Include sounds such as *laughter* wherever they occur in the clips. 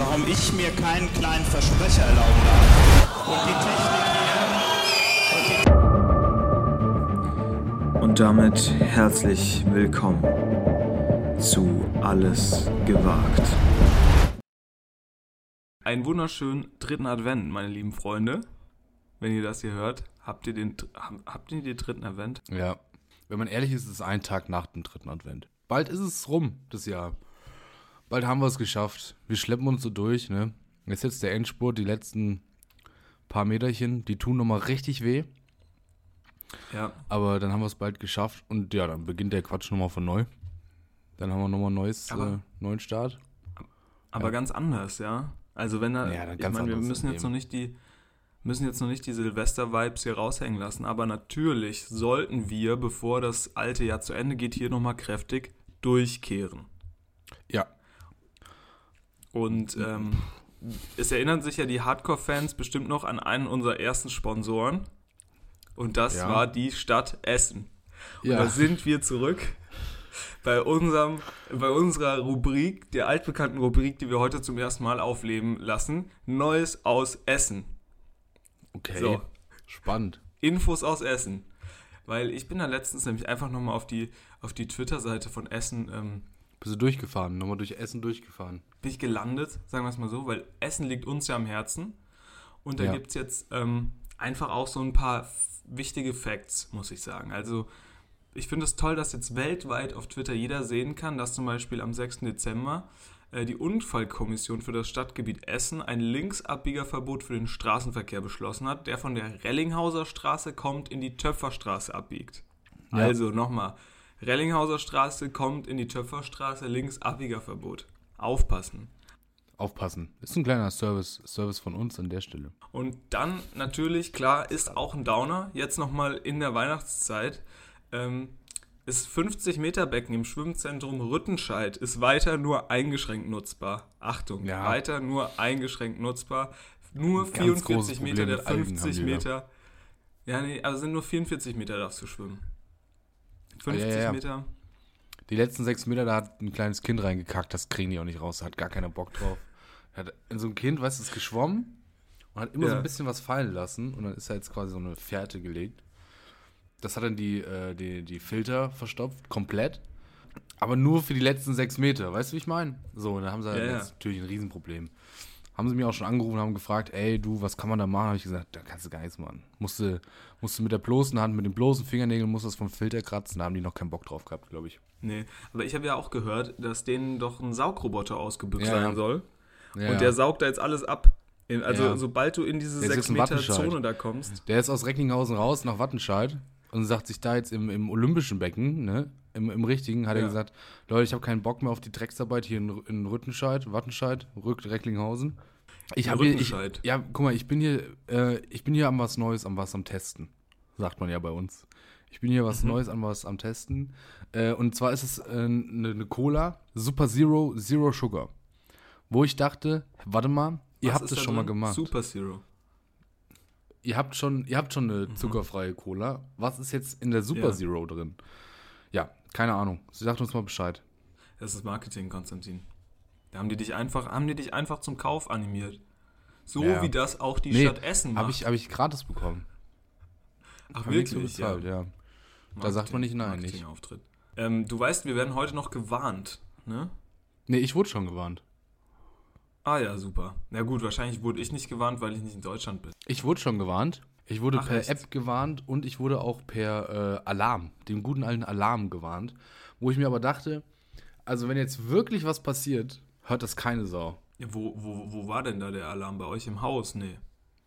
warum ich mir keinen kleinen Versprecher erlauben darf. Und die Technik hier. Und damit herzlich willkommen zu Alles gewagt. Einen wunderschönen dritten Advent, meine lieben Freunde. Wenn ihr das hier hört, habt ihr den, habt ihr den dritten Advent? Ja. Wenn man ehrlich ist, ist es ein Tag nach dem dritten Advent. Bald ist es rum, das Jahr. Bald haben wir es geschafft. Wir schleppen uns so durch, ne? Jetzt jetzt der Endspurt, die letzten paar Meterchen, die tun nochmal richtig weh. Ja. Aber dann haben wir es bald geschafft und ja, dann beginnt der Quatsch nochmal von neu. Dann haben wir nochmal einen neues, äh, neuen Start. Aber Ja. ganz anders, ja. Also wenn da, Ja, dann ich meine, wir müssen jetzt noch nicht die, müssen jetzt noch nicht die Silvester-Vibes hier raushängen lassen, aber natürlich sollten wir, bevor das alte Jahr zu Ende geht, hier nochmal kräftig durchkehren. Ja. Und ähm, es erinnern sich ja die Hardcore-Fans bestimmt noch an einen unserer ersten Sponsoren. Und das Ja. war die Stadt Essen. Und Ja. da sind wir zurück bei, unserem, bei unserer Rubrik, der altbekannten Rubrik, die wir heute zum ersten Mal aufleben lassen. Neues aus Essen. Okay. So. Spannend. Infos aus Essen. Weil ich bin da letztens nämlich einfach nochmal auf die, auf die Twitter-Seite von Essen ähm, Bist du durchgefahren? Nochmal durch Essen durchgefahren. bin ich gelandet, sagen wir es mal so, weil Essen liegt uns ja am Herzen. Und da Ja. gibt es jetzt ähm, einfach auch so ein paar wichtige Facts, muss ich sagen. Also ich finde es toll, dass jetzt weltweit auf Twitter jeder sehen kann, dass zum Beispiel am 6. Dezember äh, die Unfallkommission für das Stadtgebiet Essen ein Linksabbiegerverbot für den Straßenverkehr beschlossen hat, der von der Rellinghauser Straße kommt in die Töpferstraße abbiegt. Ja. Also nochmal, Rellinghauser Straße kommt in die Töpferstraße, Linksabbiegerverbot. Aufpassen. Aufpassen. Ist ein kleiner Service, Service von uns an der Stelle. Und dann natürlich, klar, ist auch ein Downer, jetzt nochmal in der Weihnachtszeit, ähm, ist 50 Meter Becken im Schwimmzentrum Rüttenscheid ist weiter nur eingeschränkt nutzbar. Achtung, Ja. weiter nur eingeschränkt nutzbar. Nur Ein ganz 44 großes Meter der mit Algen haben 50 die da. Meter. Ja, nee, also sind nur 44 Meter darfst du schwimmen. 50 ja, ja. Meter. Die letzten sechs Meter, da hat ein kleines Kind reingekackt, das kriegen die auch nicht raus, hat gar keiner Bock drauf. Hat in so ein Kind, weißt du, ist geschwommen und hat immer so ein bisschen was fallen lassen und dann ist da jetzt quasi so eine Fährte gelegt. Das hat dann die, äh, die, die Filter verstopft, komplett. Aber nur für die letzten sechs Meter, weißt du, wie ich meine? So, und dann haben sie halt natürlich ein Riesenproblem. Haben sie mir auch schon angerufen und haben gefragt, ey, du, was kann man da machen? Habe ich gesagt, da kannst du gar nichts machen. Musste, musste mit der bloßen Hand, mit den bloßen Fingernägeln, musst das vom Filter kratzen. Da haben die noch keinen Bock drauf gehabt, glaube ich. Nee, aber ich habe ja auch gehört, dass denen doch ein Saugroboter ausgebüxt Ja, sein soll. Ja. Und der saugt da jetzt alles ab. In, also Ja. sobald du in diese Der ist 6 jetzt in Meter. Zone da kommst. Der ist aus Recklinghausen raus nach Wattenscheid und sagt sich da jetzt im, im olympischen Becken, ne, im, im richtigen, hat er Ja. gesagt, Leute, ich habe keinen Bock mehr auf die Drecksarbeit hier in, in Rüttenscheid, Wattenscheid, Rück, Recklinghausen. Ich habe ich, ja, guck mal, ich bin hier, äh, ich bin hier am was Neues, am was am Testen, sagt man ja bei uns. Ich bin hier Mhm. was Neues an was am Testen. Äh, und zwar ist es äh, eine ne Cola, Super Zero, Zero Sugar. Wo ich dachte, warte mal, ihr Was habt es schon mal drin? gemacht. Super Zero. Ihr habt schon, ihr habt schon Mhm. eine zuckerfreie Cola. Was ist jetzt in der Super Ja. Zero drin? Ja, keine Ahnung. Sie sagt uns mal Bescheid. Das ist Marketing, Konstantin. Da haben die dich einfach, haben die dich einfach zum Kauf animiert. So Ja. wie das auch die Nee, Stadt Essen macht. Habe ich, hab ich gratis bekommen. Ach, Hab wirklich? bezahlt, ja. Da sagt man nicht nein, nicht. Marketingauftritt. Ähm, du weißt, wir werden heute noch gewarnt, ne? Nee, ich wurde schon gewarnt. Ah ja, super. Na gut, wahrscheinlich wurde ich nicht gewarnt, weil ich nicht in Deutschland bin. Ich wurde schon gewarnt. Ich wurde Ach, per echt? App gewarnt und ich wurde auch per äh, Alarm, dem guten alten Alarm gewarnt. Wo ich mir aber dachte, also wenn jetzt wirklich was passiert, hört das keine Sau. Wo, wo, wo war denn da der Alarm? Bei euch im Haus? Nee.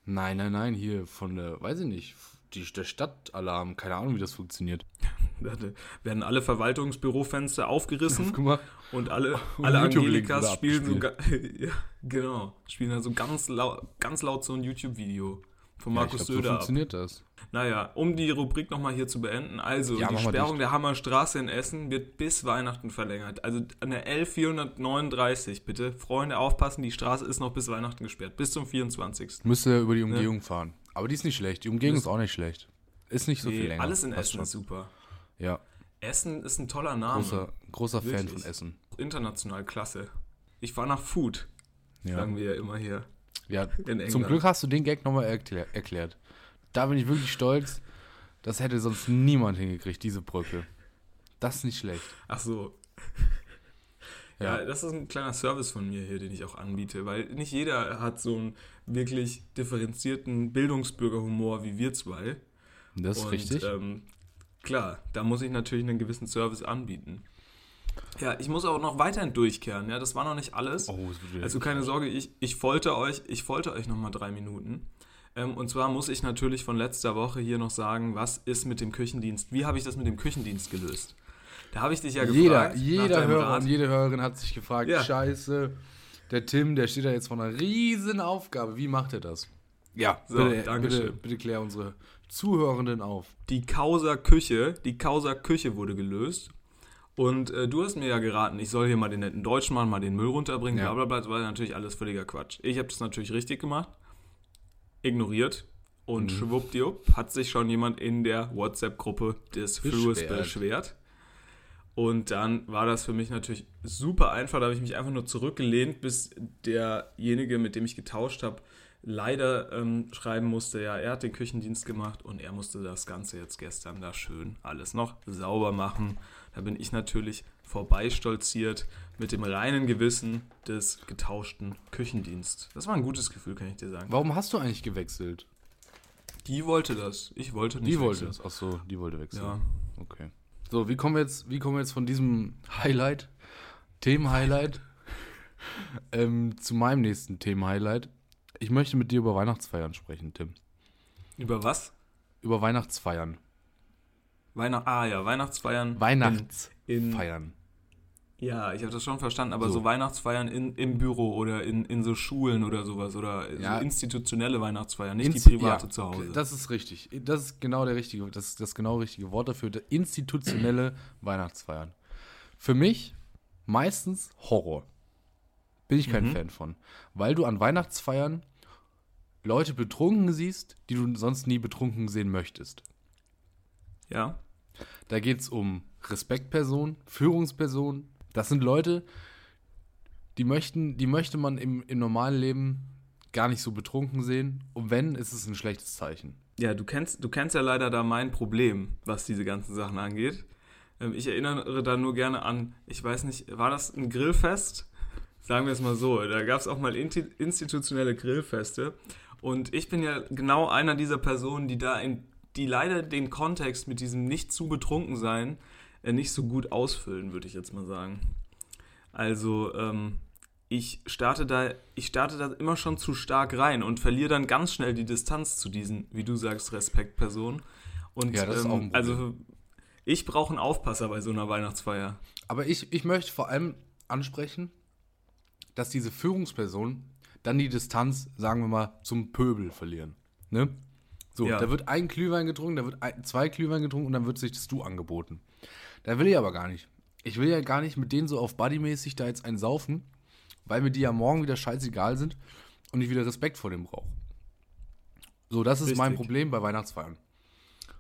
Nein, nein, nein, hier von der, weiß ich nicht, die, der Stadtalarm. Keine Ahnung, wie das funktioniert. *laughs* Da werden alle Verwaltungsbürofenster aufgerissen *laughs* und alle, Und alle Angelikas spielen so, *laughs* ja, genau, spielen dann so ganz laut, ganz laut so ein YouTube-Video von Ja, Markus glaub, so Söder ab. funktioniert das. Naja, um die Rubrik nochmal hier zu beenden. Also, Ja, die Sperrung der Hammerstraße in Essen wird bis Weihnachten verlängert. Also an der L439, bitte. Freunde, aufpassen, die Straße ist noch bis Weihnachten gesperrt. Bis zum 24. Müsste über die Umgehung fahren. Aber die ist nicht schlecht. Die Umgehung Müsst- ist auch nicht schlecht. Ist nicht so Nee, viel länger. alles in Essen schon. ist super. Ja, Essen ist ein toller Name. großer, großer Fan von Essen. International klasse. Ich war nach Food, Ja. sagen wir ja immer hier. Ja, zum Glück hast du den Gag nochmal erklär, erklärt. Da bin ich wirklich stolz. Das hätte sonst niemand hingekriegt, diese Brücke. Das ist nicht schlecht. Ach so. *laughs* Ja. das ist ein kleiner Service von mir hier, den ich auch anbiete, weil nicht jeder hat so einen wirklich differenzierten Bildungsbürgerhumor wie wir zwei. Das ist Und, richtig. Ähm, klar, da muss ich natürlich einen gewissen Service anbieten. Ja, ich muss auch noch weiterhin durchkehren, ja, das war noch nicht alles. oh, Also keine Sorge, ich, ich folter euch, ich folter euch nochmal drei Minuten. Ähm, und zwar muss ich natürlich von letzter Woche hier noch sagen, was ist mit dem Küchendienst? Wie habe ich das mit dem Küchendienst gelöst? Da habe ich dich ja jeder, gefragt. jeder deinem Hörer Rat. und jede Hörerin hat sich gefragt, Ja. scheiße, der Tim, der steht da jetzt vor einer riesen Aufgabe. Wie macht er das? Ja, So, bitte, bitte, bitte klär unsere Zuhörenden auf. Die Causa Küche, die Causa Küche wurde gelöst. Und äh, du hast mir ja geraten, ich soll hier mal den netten Deutschen machen, mal den Müll runterbringen, Ja. bla bla bla. Das war natürlich alles völliger Quatsch. Ich habe das natürlich richtig gemacht, ignoriert und Mhm. schwuppdiwupp hat sich schon jemand in der WhatsApp-Gruppe des Beschwert. beschwert. Und dann war das für mich natürlich super einfach. Da habe ich mich einfach nur zurückgelehnt, bis derjenige, mit dem ich getauscht habe, leider ähm, schreiben musste, ja, er hat den Küchendienst gemacht und er musste das Ganze jetzt gestern da schön alles noch sauber machen. Da bin ich natürlich vorbeistolziert mit dem reinen Gewissen des getauschten Küchendienst. Das war ein gutes Gefühl, kann ich dir sagen. Warum hast du eigentlich gewechselt? Die wollte das. Ich wollte nicht. Die wollte wechseln. das. Achso, die wollte wechseln. Ja. Okay. So, wie kommen wir jetzt, wie kommen wir jetzt von diesem Highlight, Themen-Highlight, *laughs* ähm, zu meinem nächsten Themen-Highlight? Ich möchte mit dir über Weihnachtsfeiern sprechen, Tim. Über was? Über Weihnachtsfeiern. Weihnacht. Ah ja, Weihnachtsfeiern. Weihnachtsfeiern. In, ja, ich habe das schon verstanden, aber So. so, Weihnachtsfeiern in, im Büro oder in, in so Schulen oder sowas oder Ja. so institutionelle Weihnachtsfeiern, nicht Insti- die private ja, zu Hause. Das ist richtig. Das ist genau der richtige, das ist das genau richtige Wort dafür. Institutionelle *clears throat* Weihnachtsfeiern. Für mich meistens Horror. Bin ich kein Mhm. Fan von. Weil du an Weihnachtsfeiern Leute betrunken siehst, die du sonst nie betrunken sehen möchtest. ja, Da geht es um Respektpersonen, Führungspersonen. Das sind Leute, die möchten, die möchte man im, im normalen Leben gar nicht so betrunken sehen. Und wenn, ist es ein schlechtes Zeichen. ja du, kennst, du kennst ja leider da mein Problem, was diese ganzen Sachen angeht. Ähm, ich erinnere da nur gerne an, ich weiß nicht, war das ein Grillfest? Sagen wir es mal so, da gab es auch mal institutionelle Grillfeste. Und ich bin ja genau einer dieser Personen, die da in, die leider den Kontext mit diesem nicht zu betrunken sein äh, nicht so gut ausfüllen, würde ich jetzt mal sagen. Also, ähm, ich starte da, ich starte da immer schon zu stark rein und verliere dann ganz schnell die Distanz zu diesen, wie du sagst, Respektpersonen. Und Ja, das ist ähm, also ich brauche einen Aufpasser bei so einer Weihnachtsfeier. Aber ich, ich möchte vor allem ansprechen, dass diese Führungspersonen dann die Distanz, sagen wir mal, zum Pöbel verlieren. Ne? So, Ja. da wird ein Glühwein getrunken, da wird ein, zwei Glühwein getrunken und dann wird sich das Du angeboten. Da will ich aber gar nicht. Ich will ja gar nicht mit denen so auf Buddy-mäßig da jetzt einen saufen, weil mir die ja morgen wieder scheißegal sind und ich wieder Respekt vor dem brauche. So, das ist mein Richtig. Problem bei Weihnachtsfeiern.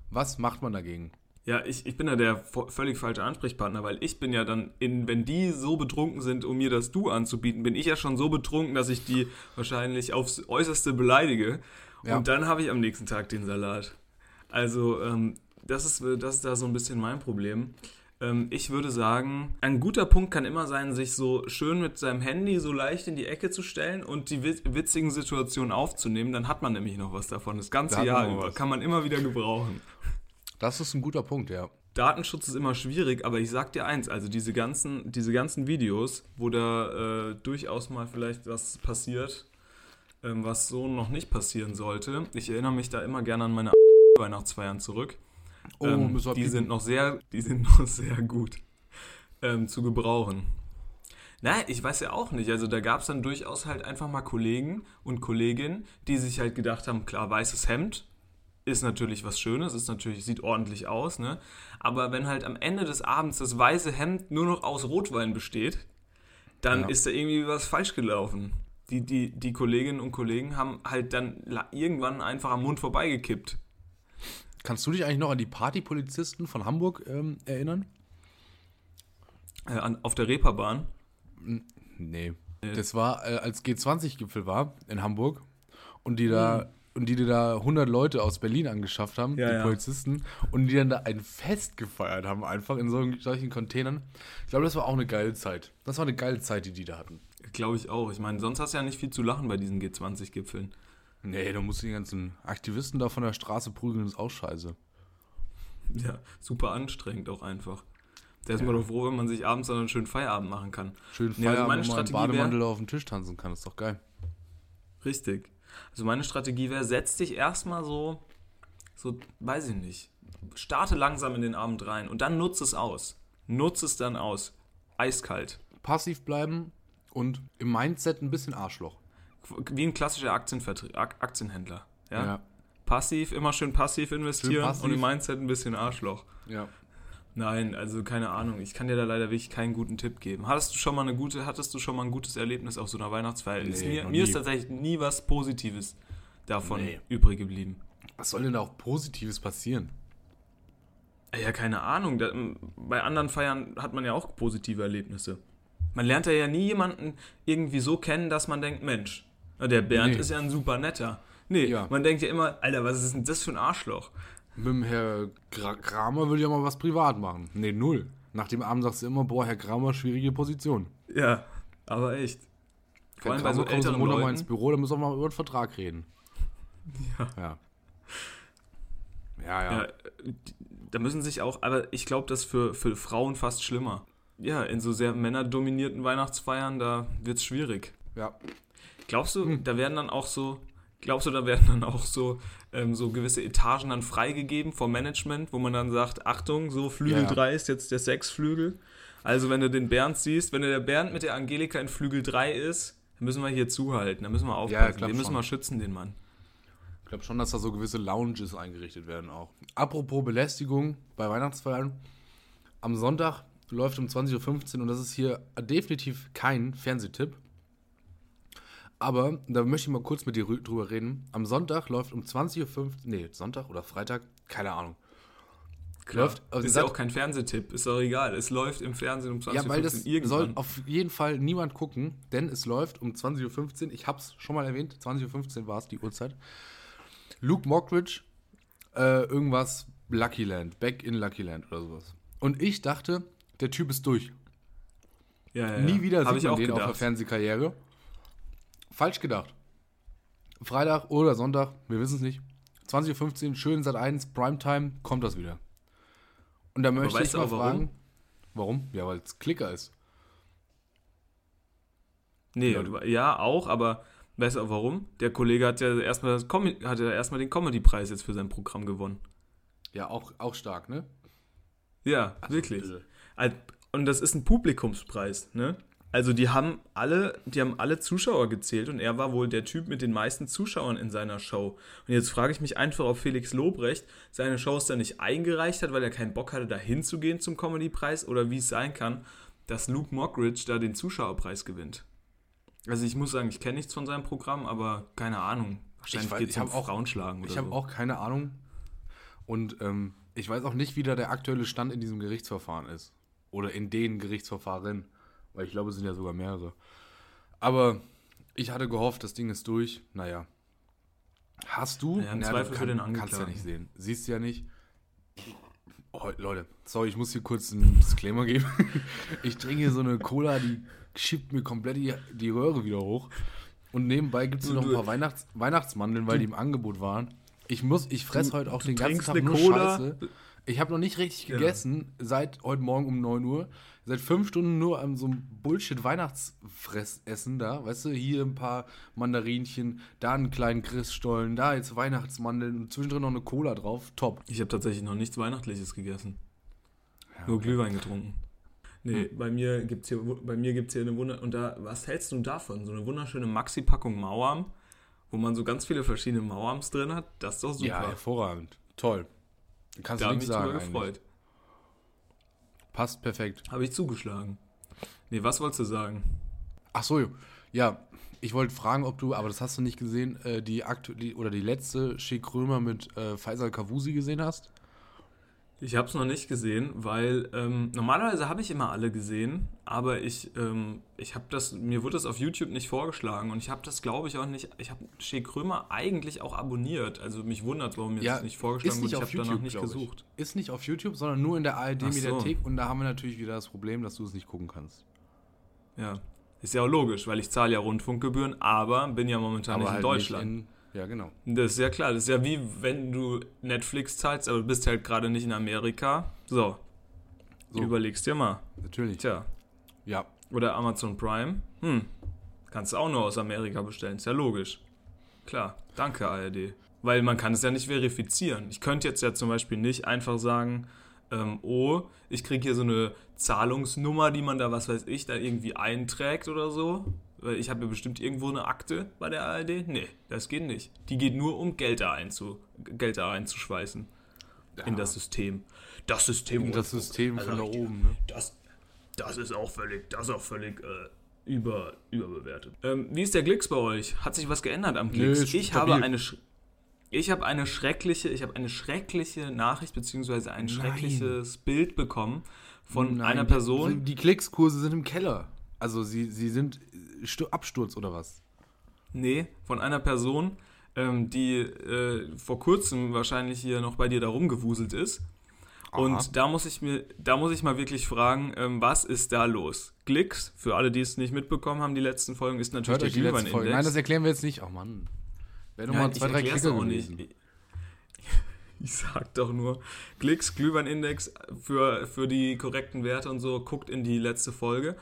Was macht man dagegen? Ja, ich, ich bin da der völlig falsche Ansprechpartner, weil ich bin ja dann, in, wenn die so betrunken sind, um mir das Du anzubieten, bin ich ja schon so betrunken, dass ich die wahrscheinlich aufs Äußerste beleidige. Ja. Und dann habe ich am nächsten Tag den Salat. Also, ähm, das, ist, das ist da so ein bisschen mein Problem. Ähm, ich würde sagen, ein guter Punkt kann immer sein, sich so schön mit seinem Handy so leicht in die Ecke zu stellen und die wit- witzigen Situationen aufzunehmen. Dann hat man nämlich noch was davon. Das Da ganze man Jahr über kann man immer wieder gebrauchen. Das ist ein guter Punkt, ja. Datenschutz ist immer schwierig, aber ich sag dir eins, also diese ganzen, diese ganzen Videos, wo da äh, durchaus mal vielleicht was passiert, was so noch nicht passieren sollte. Ich erinnere mich da immer gerne an meine *laughs* Weihnachtsfeiern zurück. Oh, ähm, die sind noch sehr, die sind *laughs* noch sehr gut ähm, zu gebrauchen. Na, ich weiß ja auch nicht. Also da gab es dann durchaus halt einfach mal Kollegen und Kolleginnen, die sich halt gedacht haben, klar, weißes Hemd ist natürlich was Schönes, ist natürlich, sieht ordentlich aus, ne? Aber wenn halt am Ende des Abends das weiße Hemd nur noch aus Rotwein besteht, dann Ja. ist da irgendwie was falsch gelaufen. Die, die, die Kolleginnen und Kollegen haben halt dann irgendwann einfach am Mund vorbeigekippt. Kannst du dich eigentlich noch an die Partypolizisten von Hamburg ähm, erinnern? Äh, an, auf der Reeperbahn. Nee. Das war, äh, als G20-Gipfel war in Hamburg und die da und die da 100 Leute aus Berlin angeschafft haben, Ja, die ja. Polizisten, und die dann da ein Fest gefeiert haben, einfach in so, solchen Containern. Ich glaube, das war auch eine geile Zeit. Das war eine geile Zeit, die die da hatten. Glaube ich auch. Ich meine, sonst hast du ja nicht viel zu lachen bei diesen G20-Gipfeln. Nee, da musst du die ganzen Aktivisten da von der Straße prügeln, das ist auch scheiße. Ja, super anstrengend auch einfach. Da ist man doch froh, wenn man sich abends dann einen schönen Feierabend machen kann. Schön Ja, also Feierabend, meine wo man Strategie wär- Bademantel auf dem Tisch tanzen kann, ist doch geil. Richtig. Also meine Strategie wäre, setz dich erstmal so, so, weiß ich nicht, starte langsam in den Abend rein und dann nutze es aus. Nutze es dann aus. Eiskalt. Passiv bleiben und im Mindset ein bisschen Arschloch. Wie ein klassischer Aktienvertrie- Ak Aktienhändler. Ja? Ja. Passiv, immer schön passiv investieren passiv. und im Mindset ein bisschen Arschloch. ja. Nein, also keine Ahnung. Ich kann dir da leider wirklich keinen guten Tipp geben. Hattest du schon mal eine gute, hattest du schon mal ein gutes Erlebnis auf so einer Weihnachtsfeier? Nee, mir mir ist tatsächlich nie was Positives davon Nee. übrig geblieben. Was soll denn da auch Positives passieren? Ja, keine Ahnung. Bei anderen Feiern hat man ja auch positive Erlebnisse. Man lernt ja nie jemanden irgendwie so kennen, dass man denkt, Mensch, der Bernd Nee. ist ja ein super netter. Nee, Ja. man denkt ja immer, Alter, was ist denn das für ein Arschloch? Mit dem Herr Gra Kramer will ja mal was privat machen. Nee, null. Nach dem Abend sagst du immer, boah, Herr Kramer, schwierige Position. Ja, aber echt. Vor allem bei so älteren Monat mal ins Leuten. Büro, da müssen wir mal über den Vertrag reden. Ja. Ja. Ja, ja. Ja, die- da müssen sich auch, aber ich glaube, das ist für, für Frauen fast schlimmer. Ja, in so sehr männerdominierten Weihnachtsfeiern, da wird es schwierig. ja. Glaubst du, Hm. da werden dann auch so, glaubst du, da werden dann auch so, ähm, so gewisse Etagen dann freigegeben vom Management, wo man dann sagt, Achtung, so Flügel Ja, ja. 3 ist jetzt der Sechsflügel. Also wenn du den Bernd siehst, wenn der Bernd mit der Angelika in Flügel 3 ist, dann müssen wir hier zuhalten, dann müssen wir aufpassen, glaub den müssen wir schützen, den Mann. Ich glaube schon, dass da so gewisse Lounges eingerichtet werden auch. Apropos Belästigung bei Weihnachtsfeiern. Am Sonntag läuft um 20.15 Uhr und das ist hier definitiv kein Fernsehtipp. Aber da möchte ich mal kurz mit dir rü- drüber reden. Am Sonntag läuft um 20.15 Uhr, nee, Sonntag oder Freitag, keine Ahnung. Klar, Läuft- also ist ja auch kein Fernsehtipp, ist doch egal. Es läuft im Fernsehen um 20.15 Ja, weil das Uhr irgendwann. soll auf jeden Fall niemand gucken, denn es läuft um 20.15 Uhr. Ich hab's schon mal erwähnt, 20.15 Uhr war es die Uhrzeit. Luke Mockridge, äh, irgendwas Lucky Land, Back in Lucky Land oder sowas. Und ich dachte, der Typ ist durch. ja, ja, Nie wieder sieht ich man auch den auf der gedacht. Fernsehkarriere. Falsch gedacht. Freitag oder Sonntag, wir wissen es nicht. 20.15 Uhr, schön seit 1, Primetime, kommt das wieder. Und da möchte weißt ich mal auch warum? fragen, warum? Ja, weil es Klicker ist. Nee, Ja. du- ja, auch, aber weißt du auch warum? Der Kollege hat ja erstmal hat ja erstmal den Comedy-Preis jetzt für sein Programm gewonnen. Ja, auch, auch stark, ne? Ja, wirklich. bitte. Und das ist ein Publikumspreis, ne? Also die haben alle, die haben alle Zuschauer gezählt und er war wohl der Typ mit den meisten Zuschauern in seiner Show. Und jetzt frage ich mich einfach, ob Felix Lobrecht seine Shows dann nicht eingereicht hat, weil er keinen Bock hatte, da hinzugehen zum Comedy-Preis oder wie es sein kann, dass Luke Mockridge da den Zuschauerpreis gewinnt. Also ich muss sagen, ich kenne nichts von seinem Programm, aber keine Ahnung. Wahrscheinlich geht es ich um auch- Frauenschlagen oder Ich habe so. auch keine Ahnung. Und ähm, ich weiß auch nicht, wie da der aktuelle Stand in diesem Gerichtsverfahren ist. Oder in den Gerichtsverfahren. Weil ich glaube, es sind ja sogar mehrere. Aber ich hatte gehofft, das Ding ist durch. Naja. Hast du? Ja, im Na, Zweifel du für den kannst ja Angeklagten. nicht sehen. Siehst du ja nicht. Oh, Leute, sorry, ich muss hier kurz einen Disclaimer geben. *laughs* Ich trinke hier so eine Cola, die schiebt mir komplett die, die Röhre wieder hoch. Und nebenbei gibt es noch ein paar Weihnachts Weihnachtsmandeln, weil die im Angebot waren. Ich muss, ich fresse heute auch den ganzen Tag nur Cola? Scheiße. Ich habe noch nicht richtig Ja. gegessen seit heute Morgen um 9 Uhr. Seit fünf Stunden nur an so einem Bullshit-Weihnachtsfressessen da. Weißt du, hier ein paar Mandarinchen, da einen kleinen Christstollen, da jetzt Weihnachtsmandeln und zwischendrin noch eine Cola drauf. Top. Ich habe tatsächlich noch nichts Weihnachtliches gegessen. Ja, Nur okay. Glühwein getrunken. Nee, bei mir gibt's hier, bei mir gibt's hier eine Wunder... Und da, was hältst du davon? So eine wunderschöne Maxi-Packung Mauerm, wo man so ganz viele verschiedene Mauerms drin hat. Das ist doch super. Ja, hervorragend. Toll. Kannst da du ich nichts mich sagen. eigentlich. gefreut. Passt perfekt. Habe ich zugeschlagen. Nee, was wolltest du sagen? Ach so, ja. Ich wollte fragen, ob du, aber das hast du nicht gesehen, äh, die aktuelle oder die letzte Schick Römer mit äh, Faisal Kavusi gesehen hast. Ich habe es noch nicht gesehen, weil ähm, normalerweise habe ich immer alle gesehen, aber ich, ähm, ich habe das, mir wurde das auf YouTube nicht vorgeschlagen und ich habe das, glaube ich, auch nicht. Ich habe Shea Krömer eigentlich auch abonniert. Also mich wundert, warum mir das nicht vorgeschlagen wurde. Ich habe da noch nicht glaub ich. gesucht. Ist nicht auf YouTube, sondern nur in der Ach so. ARD-Mediathek und da haben wir natürlich wieder das Problem, dass du es nicht gucken kannst. Ja, ist ja auch logisch, weil ich zahle ja Rundfunkgebühren, aber bin ja momentan nicht in halt Deutschland. Nicht in, ja, genau. Das ist ja klar. Das ist ja wie wenn du Netflix zahlst, aber du bist halt gerade nicht in Amerika. So, So. überlegst dir mal. Natürlich. Tja, Ja. oder Amazon Prime. Hm, kannst du auch nur aus Amerika bestellen. Ist ja logisch. Klar, danke ARD. Weil man kann es ja nicht verifizieren. Ich könnte jetzt ja zum Beispiel nicht einfach sagen, ähm, oh, ich kriege hier so eine Zahlungsnummer, die man da, was weiß ich, da irgendwie einträgt oder so. Weil ich habe ja bestimmt irgendwo eine Akte bei der ARD. Nee, das geht nicht. Die geht nur um Geld da, einzu, Geld da einzuschweißen in das System. Das System. In das System Also von da richtig. oben, ne? Das, das ist auch völlig, das ist auch völlig äh, über, überbewertet. Ähm, wie ist der Glicks bei euch? Hat sich was geändert am Glicks? ist ich stabil. habe eine sch- ich habe eine schreckliche, ich habe eine schreckliche Nachricht beziehungsweise ein Nein. schreckliches Bild bekommen von Nein, einer die- Person. Die Klickskurse sind im Keller. Also sie, sie sind Stu- Absturz oder was? Nee, von einer Person, ähm, die äh, vor kurzem wahrscheinlich hier noch bei dir da rumgewuselt ist. Aha. Und da muss ich mir, da muss ich mal wirklich fragen, ähm, was ist da los? Glicks, für alle, die es nicht mitbekommen haben, die letzten Folgen, ist natürlich Hört der. Glühwein-Index. Nein, das erklären wir jetzt nicht. Oh Mann. Wäre Ja, nochmal ich zwei, drei Klicker auch nicht. *laughs* Ich sag doch nur, Klicks, Glühwein-Index für, für die korrekten Werte und so, guckt in die letzte Folge.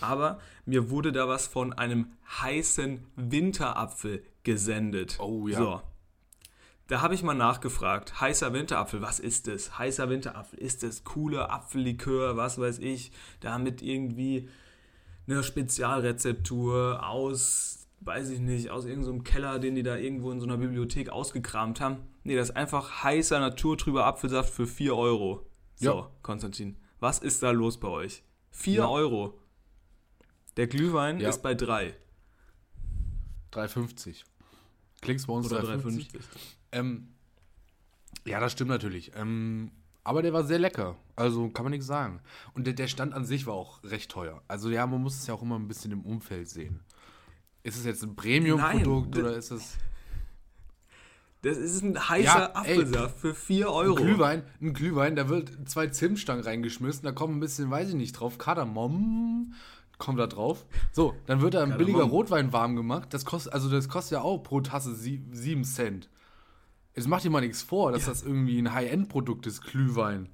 Aber mir wurde da was von einem heißen Winterapfel gesendet. Oh ja. So. Da habe ich mal nachgefragt. Heißer Winterapfel, was ist das? Heißer Winterapfel, ist das cooler Apfellikör, was weiß ich, damit irgendwie eine Spezialrezeptur aus, weiß ich nicht, aus irgendeinem Keller, den die da irgendwo in so einer Bibliothek ausgekramt haben. Nee, das ist einfach heißer, naturtrüber Apfelsaft für 4 Euro. So, Ja. Konstantin, was ist da los bei euch? 4 Ja. Euro. Der Glühwein Ja. ist bei 3 3,50. Klicks bei uns oder 3,50. 3,50. Ähm, ja, das stimmt natürlich. Ähm, aber der war sehr lecker. Also kann man nichts sagen. Und der, der Stand an sich war auch recht teuer. Also ja, man muss es ja auch immer ein bisschen im Umfeld sehen. Ist es jetzt ein Premium-Produkt oder ist es Das ist ein heißer Ja, ey, Apfelsaft für 4 ein Euro. Glühwein? Ein Glühwein, da wird zwei Zimtstangen reingeschmissen, da kommt ein bisschen, weiß ich nicht, drauf, Kardamom kommt da drauf. So, dann wird da ein billiger Rotwein warm gemacht. Das kostet, also das kostet ja auch pro Tasse sie, 7 Cent. Jetzt macht dir mal nichts vor, dass das irgendwie ein High-End-Produkt ist, Glühwein.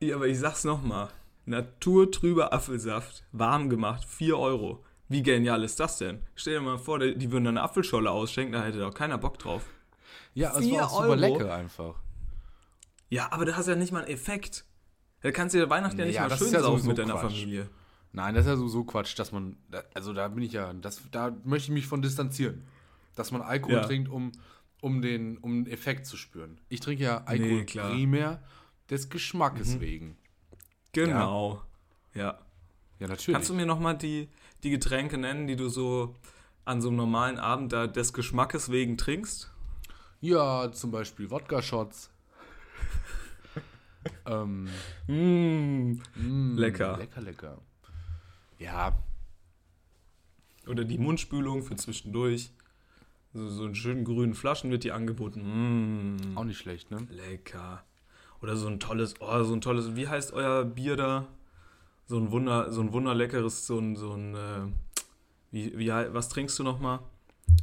Ja, aber ich sag's nochmal. Naturtrüber Apfelsaft, warm gemacht, 4 Euro. Wie genial ist das denn? Stell dir mal vor, die würden da eine Apfelscholle ausschenken, da hätte doch keiner Bock drauf. Ja, es war auch super Euro? lecker einfach. Ja, aber du hast ja nicht mal einen Effekt. Da kannst du dir Weihnachten ja nicht ja, mal schön ja saufen mit deiner Quatsch. Familie. Nein, das ist ja sowieso Quatsch, dass man, also da bin ich ja, das, da möchte ich mich von distanzieren. Dass man Alkohol Ja. trinkt, um, um, den, um den Effekt zu spüren. Ich trinke ja Alkohol Nee. Mhm. primär des Geschmackes wegen. Genau. Ja. Ja, natürlich. Kannst du mir nochmal die, die Getränke nennen, die du so an so einem normalen Abend da des Geschmackes wegen trinkst? ja, zum Beispiel Wodka-Shots. *laughs* ähm, Mmh. mm, Lecker. Lecker, lecker. Ja, Oder die Mundspülung für zwischendurch. So, so in schönen grünen Flaschen wird die angeboten. Mmh. auch nicht schlecht, ne? Lecker. Oder so ein tolles, oh, so ein tolles, wie heißt euer Bier da? So ein Wunder, so ein wunderleckeres, so ein, so ein, äh, wie, wie, was trinkst du nochmal?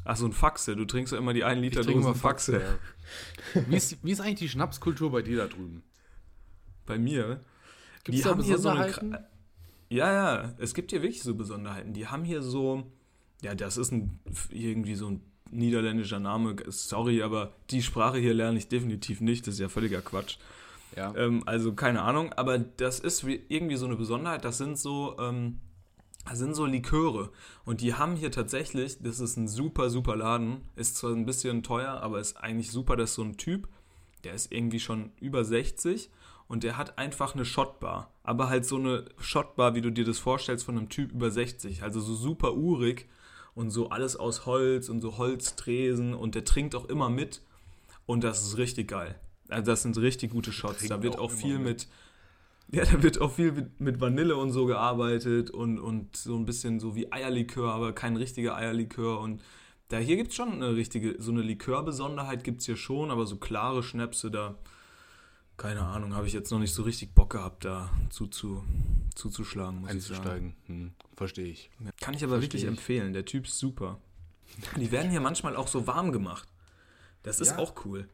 Ach, so ein Faxe. Du trinkst ja immer die 1 Liter Dosen mal Faxe. ja. wie, ist, wie ist eigentlich die Schnapskultur bei dir da drüben? Bei mir. Gibt's da Besonderheiten? Kra- ja, ja, es gibt hier wirklich so Besonderheiten. Die haben hier so, ja, das ist ein, irgendwie so ein niederländischer Name. Sorry, aber die Sprache hier lerne ich definitiv nicht. Das ist ja völliger Quatsch. Ja. Ähm, also keine Ahnung, aber das ist wie, irgendwie so eine Besonderheit. Das sind so, ähm, das sind so Liköre. Und die haben hier tatsächlich, das ist ein super, super Laden. Ist zwar ein bisschen teuer, aber ist eigentlich super. Das ist so ein Typ, der ist irgendwie schon über 60 und der hat einfach eine Shotbar. Aber halt so eine Shotbar, wie du dir das vorstellst, von einem Typ über 60. Also so super urig und so alles aus Holz und so Holztresen und der trinkt auch immer mit. Und das ist richtig geil. Also das sind richtig gute Shots. Da wird auch auch viel mit. mit, ja, da wird auch viel mit, mit Vanille und so gearbeitet und, und so ein bisschen so wie Eierlikör, aber kein richtiger Eierlikör. Und da hier gibt es schon eine richtige, so eine Likörbesonderheit gibt es hier schon, aber so klare Schnäpse, da, keine Ahnung, habe ich jetzt noch nicht so richtig Bock gehabt, da zuzu, zuzuschlagen, muss ich sagen. Einzusteigen. Hm, verstehe ich. Kann ich aber Versteh wirklich ich. empfehlen. Der Typ ist super. Die werden hier manchmal auch so warm gemacht. Das ist Ja. auch cool.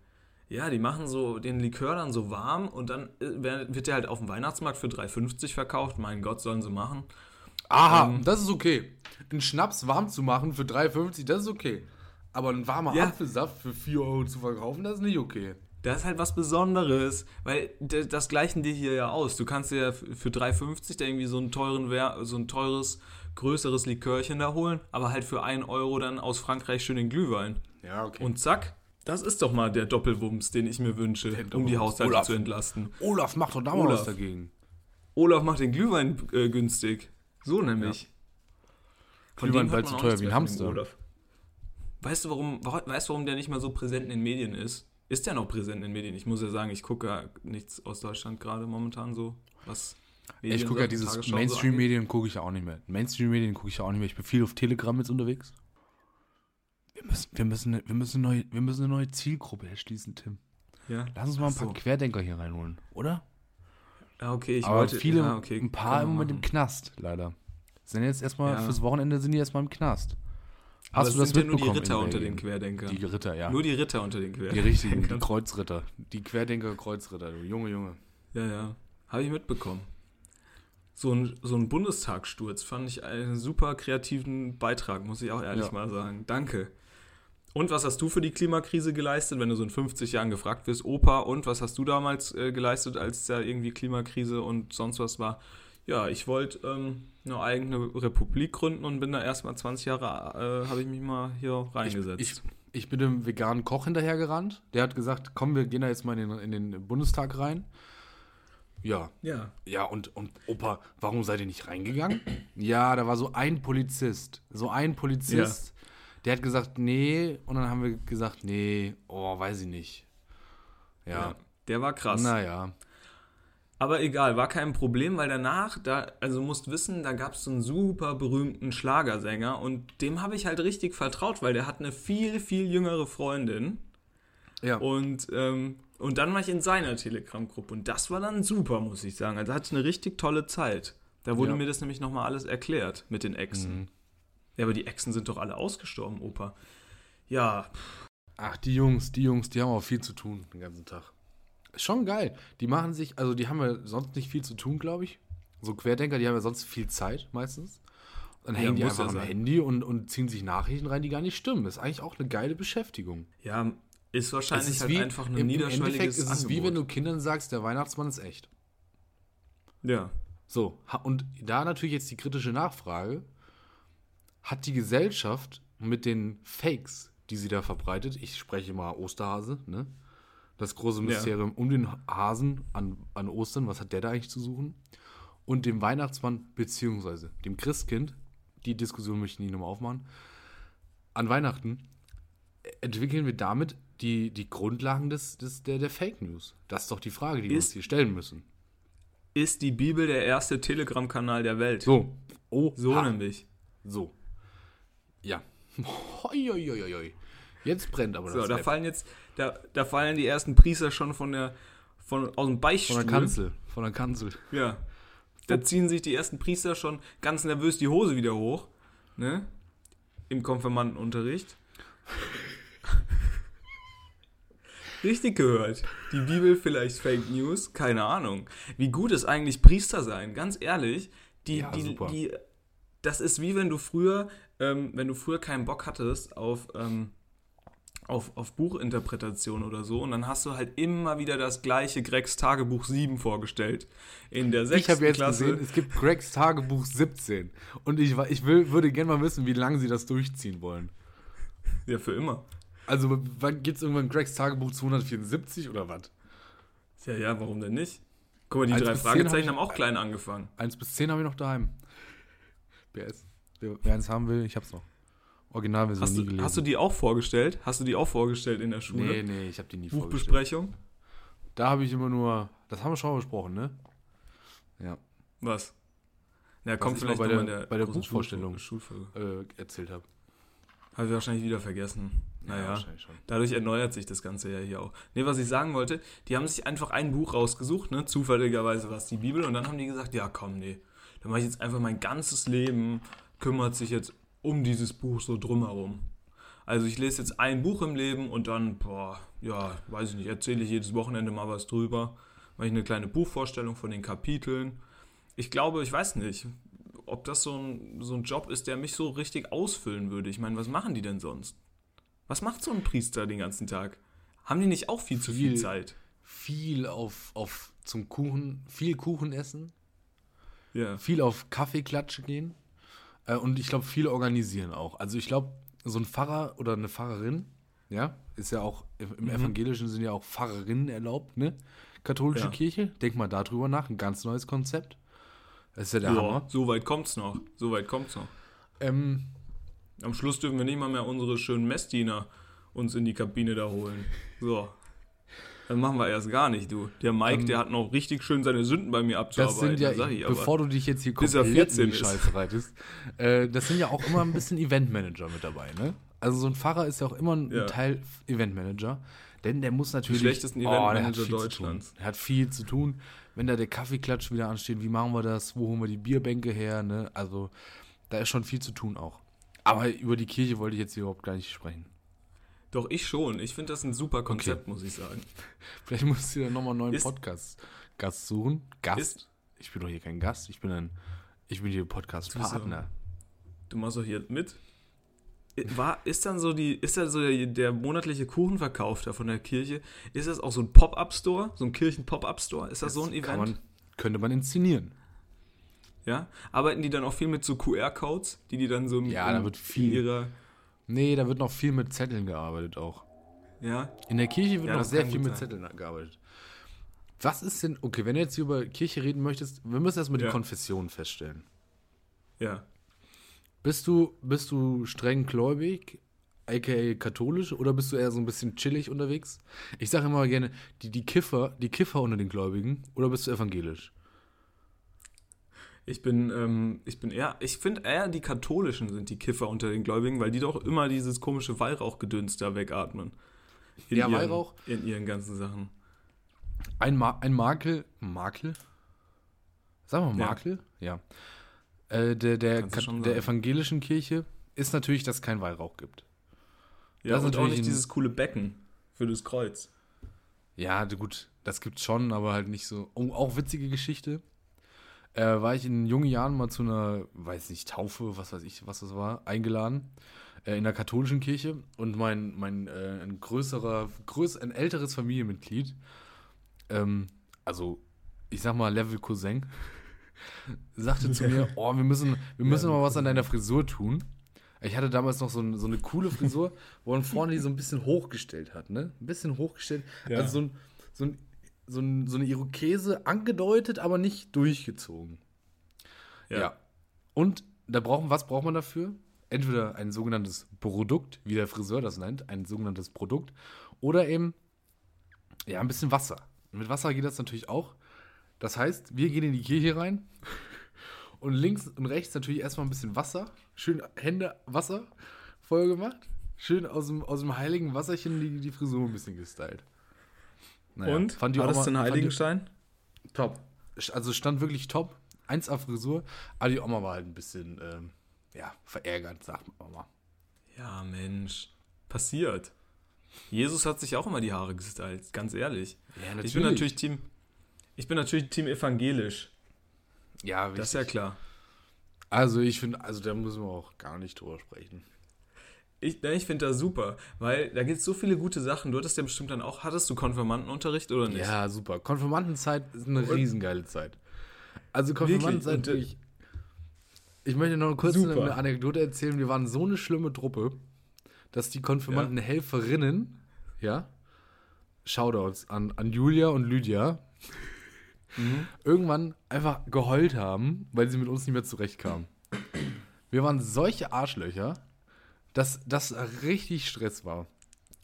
Ja, die machen so den Likör dann so warm und dann äh, wird der halt auf dem Weihnachtsmarkt für 3,50 verkauft. Mein Gott, sollen sie machen. Aha, Ähm, das ist okay. Einen Schnaps warm zu machen für 3,50, das ist okay. Aber ein warmer Ja. Apfelsaft für 4 Euro zu verkaufen, das ist nicht okay. Das ist halt was Besonderes, weil das gleichen die hier ja aus. Du kannst dir ja für 3,50 da irgendwie so, einen teuren, so ein teures, größeres Likörchen da holen, aber halt für 1 Euro dann aus Frankreich schön den Glühwein. Ja, okay. Und zack, das ist doch mal der Doppelwumms, den ich mir wünsche, um die. Haushalte Olaf. zu entlasten. Olaf macht doch da mal was dagegen. Olaf macht den Glühwein äh, günstig. So nämlich. Von Glühwein bald so teuer wie ein Hamster. Olaf. Weißt du, warum, wa- weißt du, warum der nicht mehr so präsent in den Medien ist? Ist der noch präsent in den Medien? Ich muss ja sagen, ich gucke ja nichts aus Deutschland gerade momentan so. Was Ich gucke ja dieses Mainstream-Medien gucke ich ja auch nicht mehr. Mainstream-Medien gucke ich ja auch nicht mehr. Ich bin viel auf Telegram jetzt unterwegs. Wir müssen, wir müssen, wir müssen, eine, neue, wir müssen eine neue Zielgruppe erschließen, Tim. Ja. Lass uns mal ein paar so. Querdenker hier reinholen, oder? ja, okay, ich Aber wollte. viele, ja, okay, ein paar im Moment im. Knast, leider. Sind jetzt erstmal, Ja. fürs Wochenende sind die erstmal im Knast. Hast es du das sind ja nur die mitbekommen Ritter unter den Querdenkern. Die Ritter, ja. Nur die Ritter unter den Die Querdenkern. richtigen, die Kreuzritter. Die Querdenker-Kreuzritter, du Junge, Junge. Ja, ja. Habe ich mitbekommen. So ein, so ein Bundestagssturz fand ich einen super kreativen Beitrag, muss ich auch ehrlich Ja. mal sagen. Danke. Und was hast du für die Klimakrise geleistet, wenn du so in 50 Jahren gefragt wirst, Opa, und was hast du damals äh, geleistet, als da irgendwie Klimakrise und sonst was war? Ja, ich wollte ähm, eine eigene Republik gründen und bin da erstmal 20 Jahre, äh, habe ich mich mal hier reingesetzt. Ich, ich bin dem veganen Koch hinterhergerannt. Der hat gesagt, komm, wir gehen da jetzt mal in den, in den Bundestag rein. Ja, ja. ja, und, und Opa, warum seid ihr nicht reingegangen? Ja, da war so ein Polizist. So ein Polizist, der hat gesagt, nee. Und dann haben wir gesagt, nee, oh, weiß ich nicht. ja. Ja, Der war krass. naja. Aber egal, war kein Problem, weil danach, da, also du musst wissen, da gab es so einen super berühmten Schlagersänger und dem habe ich halt richtig vertraut, weil der hat eine viel, viel jüngere Freundin Ja, und, ähm, und dann war ich in seiner Telegram-Gruppe und das war dann super, muss ich sagen. Also hatte ich eine richtig tolle Zeit. Da wurde Ja. mir das nämlich nochmal alles erklärt mit den Echsen. Mhm. Ja, aber die Echsen sind doch alle ausgestorben, Opa. Ja, Ach, die Jungs, die Jungs, die haben auch viel zu tun den ganzen Tag. Ist schon geil. Die machen sich, also die haben ja sonst nicht viel zu tun, glaube ich. So Querdenker, die haben ja sonst viel Zeit meistens. Dann Ja, hängen die muss einfach ja am sein. Handy und, und ziehen sich Nachrichten rein, die gar nicht stimmen. Das ist eigentlich auch eine geile Beschäftigung. ja, ist wahrscheinlich ist halt wie, einfach ein im, im niederschwelliges Endeffekt ist es Angebot. wie wenn du Kindern sagst, der Weihnachtsmann ist echt. ja. So, und da natürlich jetzt die kritische Nachfrage, hat die Gesellschaft mit den Fakes, die sie da verbreitet, ich spreche mal Osterhase, ne? Das große Mysterium um den Hasen an, an Ostern, was hat der da eigentlich zu suchen? Und dem Weihnachtsmann, beziehungsweise dem Christkind, die Diskussion möchte ich nicht nochmal aufmachen, an Weihnachten entwickeln wir damit die, die Grundlagen des, des, der, der Fake News. Das ist doch die Frage, die wir Ist- uns hier stellen müssen. Ist die Bibel der erste Telegram-Kanal der Welt? So. Oh, So ha. nämlich. So. Ja. *laughs* Hoi, hoi, hoi, hoi. Jetzt brennt aber So, das da Web. fallen jetzt, da, da fallen die ersten Priester schon von der, von, aus dem Von Beichtstuhl. der Kanzel. Von der Kanzel. Ja. Da ziehen sich die ersten Priester schon ganz nervös die Hose wieder hoch, ne? Im Konfirmandenunterricht. *laughs* Richtig gehört. Die Bibel vielleicht Fake News, keine Ahnung. Wie gut ist eigentlich Priester sein? Ganz ehrlich, die, Ja, die, die, das ist wie wenn du früher, ähm, wenn du früher keinen Bock hattest auf, ähm, auf, auf Buchinterpretation oder so und dann hast du halt immer wieder das gleiche Gregs Tagebuch 7 vorgestellt. In der Ich sechsten habe jetzt Klasse. gesehen, es gibt Gregs Tagebuch 17. Und ich, ich will, würde gerne mal wissen, wie lange sie das durchziehen wollen. Ja, für immer. Also, wann gibt es irgendwann Gregs Tagebuch 274 oder was? Ja, ja, warum denn nicht? Guck mal, die Eins drei Fragezeichen hab ich- haben auch klein angefangen. 1 bis 10 habe ich noch daheim. PS. Wer, wer eins haben will, ich hab's noch. Originalversion Hast nie du, gelesen. hast du die auch vorgestellt? Hast du die auch vorgestellt in der Schule? Nee, nee, ich habe die nie vorgestellt. Buchbesprechung? Da habe ich immer nur, das haben wir schon mal besprochen, ne? Ja, Was? Ja, kommt ich vielleicht bei der- in der bei der Buchvorstellung. Schulfolge. Äh, erzählt habe. Habe ich wahrscheinlich wieder vergessen. Naja. schon. Dadurch erneuert sich das Ganze ja hier auch. Ne, was ich sagen wollte, die haben sich einfach ein Buch rausgesucht, ne? Zufälligerweise war es die Bibel und dann haben die gesagt, ja komm, nee, dann mache ich jetzt einfach mein ganzes Leben, kümmert sich jetzt um dieses Buch so drumherum. Also ich lese jetzt ein Buch im Leben und dann, boah, ja, weiß ich nicht, erzähle ich jedes Wochenende mal was drüber. Mache ich eine kleine Buchvorstellung von den Kapiteln. Ich glaube, ich weiß nicht, ob das so ein, so ein Job ist, der mich so richtig ausfüllen würde. Ich meine, was machen die denn sonst? Was macht so ein Priester den ganzen Tag? Haben die nicht auch viel zu viel Viel. Zeit? Viel auf, auf zum Kuchen, viel Kuchen essen, Ja. viel auf Kaffeeklatsche gehen äh, und ich glaube, viel organisieren auch. Also ich glaube, so ein Pfarrer oder eine Pfarrerin, ja, ist ja auch, im Mhm. Evangelischen sind ja auch Pfarrerinnen erlaubt, ne? Katholische Ja. Kirche, denk mal darüber nach, ein ganz neues Konzept. Das ist ja der Ja, Hammer. so weit kommt's noch. So weit kommt's noch. Ähm, Am Schluss dürfen wir nicht mal mehr unsere schönen Messdiener uns in die Kabine da holen. So. Dann machen wir erst gar nicht, du. Der Mike, Ähm, der hat noch richtig schön seine Sünden bei mir das abzuarbeiten. sind ja, sag ich bevor du dich jetzt hier er komplett in 14 die. Scheiße reitest, äh, das sind ja auch immer ein bisschen Eventmanager mit dabei, ne? Also so ein Pfarrer ist ja auch immer ein Ja. Teil Eventmanager, denn der muss natürlich... schlechtesten der hat Eventmanager zu Deutschlands. Er hat viel zu tun. Wenn da der Kaffeeklatsch wieder ansteht, wie machen wir das? Wo holen wir die Bierbänke her? Ne? Also da ist schon viel zu tun auch. Aber über die Kirche wollte ich jetzt hier überhaupt gar nicht sprechen. Doch, ich schon. Ich finde das ein super Konzept, muss ich sagen. *laughs* Vielleicht musst du dir nochmal einen neuen Podcast-Gast suchen. Gast? Ist- ich bin doch hier kein Gast, ich bin ein, ich bin hier Podcast-Partner. Du machst doch hier mit. War, ist dann so die, ist dann so der, der monatliche Kuchenverkauf da von der Kirche, ist das auch so ein Pop-Up-Store, so ein Kirchen-Pop-Up-Store? Ist das so ein Das Event? Man, könnte man inszenieren. Ja? Arbeiten die dann auch viel mit so QR-Codes, die die dann so im- Ja, da im- wird in viel. ihrer, Nee, da wird noch viel mit Zetteln gearbeitet auch. ja? In der Kirche wird Ja, noch sehr viel mit sein. Zetteln gearbeitet. Was ist denn, okay, wenn du jetzt hier über Kirche reden möchtest, wir müssen erstmal die Ja. Konfession feststellen. Ja. Bist du, bist du streng gläubig, aka katholisch, oder bist du eher so ein bisschen chillig unterwegs? Ich sage immer gerne, die, die Kiffer, die Kiffer unter den Gläubigen, oder bist du evangelisch? Ich bin, ähm, ich bin eher, ich finde eher die Katholischen sind die Kiffer unter den Gläubigen, weil die doch immer dieses komische Weihrauchgedöns da wegatmen. In Ja, ihren, Weihrauch. In ihren ganzen Sachen. Ein, Ma ein Makel, Makel? Sagen wir Ja. Makel? Ja. Äh, der, der, der sagen. evangelischen Kirche ist natürlich, dass es kein Weihrauch gibt. Ja, Das ist und auch natürlich nicht dieses coole Becken für das Kreuz. Ja, gut, das gibt's schon, aber halt nicht so. Oh, auch witzige Geschichte. Äh, war ich in jungen Jahren mal zu einer, weiß nicht, Taufe, was weiß ich, was das war, eingeladen. Äh, in der katholischen Kirche. Und mein, mein äh, ein größerer, größ, ein älteres Familienmitglied, ähm, also ich sag mal Level Cousin, *laughs* sagte zu mir, *laughs* oh, wir müssen, wir müssen mal was an deiner Frisur tun. Ich hatte damals noch so, ein, so eine coole Frisur, wo man vorne die so ein bisschen hochgestellt hat, ne? Ein bisschen hochgestellt. Ja. Also so, ein, so, ein, so, ein, so eine Irokese angedeutet, aber nicht durchgezogen. Ja. Und da brauchen, was braucht man dafür? Entweder ein sogenanntes Produkt, wie der Friseur das nennt, ein sogenanntes Produkt, oder eben ja, ein bisschen Wasser. Und mit Wasser geht das natürlich auch. Das heißt, wir gehen in die Kirche rein *laughs* und links und rechts natürlich erstmal ein bisschen Wasser. Schön Hände Wasser voll gemacht. Schön aus dem, aus dem heiligen Wasserchen die, die Frisur ein bisschen gestylt. Naja, und? fand die War das Oma- denn fand die- Heiligenstein? Top. Also stand wirklich top. 1A Frisur. Aber die Oma war halt ein bisschen, ähm, ja, verärgert, sagt Oma. Ja, Mensch. Passiert. Jesus hat sich auch immer die Haare gestylt, ganz ehrlich. Ja, Ich bin natürlich Team. Ich bin natürlich Team evangelisch. Ja, Das ist ja klar. Also ich finde, also da müssen wir auch gar nicht drüber sprechen. Ich, ne, ich finde das super, weil da gibt es so viele gute Sachen. Du hattest ja bestimmt dann auch, hattest du Konfirmandenunterricht oder nicht? Ja, super. Konfirmandenzeit ist eine Und- riesengeile Zeit. Also Konfirmandenzeit, Und, äh, wirklich. Ich möchte noch kurz Super. eine, Anekdote erzählen. Wir waren so eine schlimme Truppe, dass die Konfirmandenhelferinnen, ja, Shoutouts an, an Julia und Lydia, Mhm. irgendwann einfach geheult haben, weil sie mit uns nicht mehr zurechtkamen. Wir waren solche Arschlöcher, dass das richtig Stress war.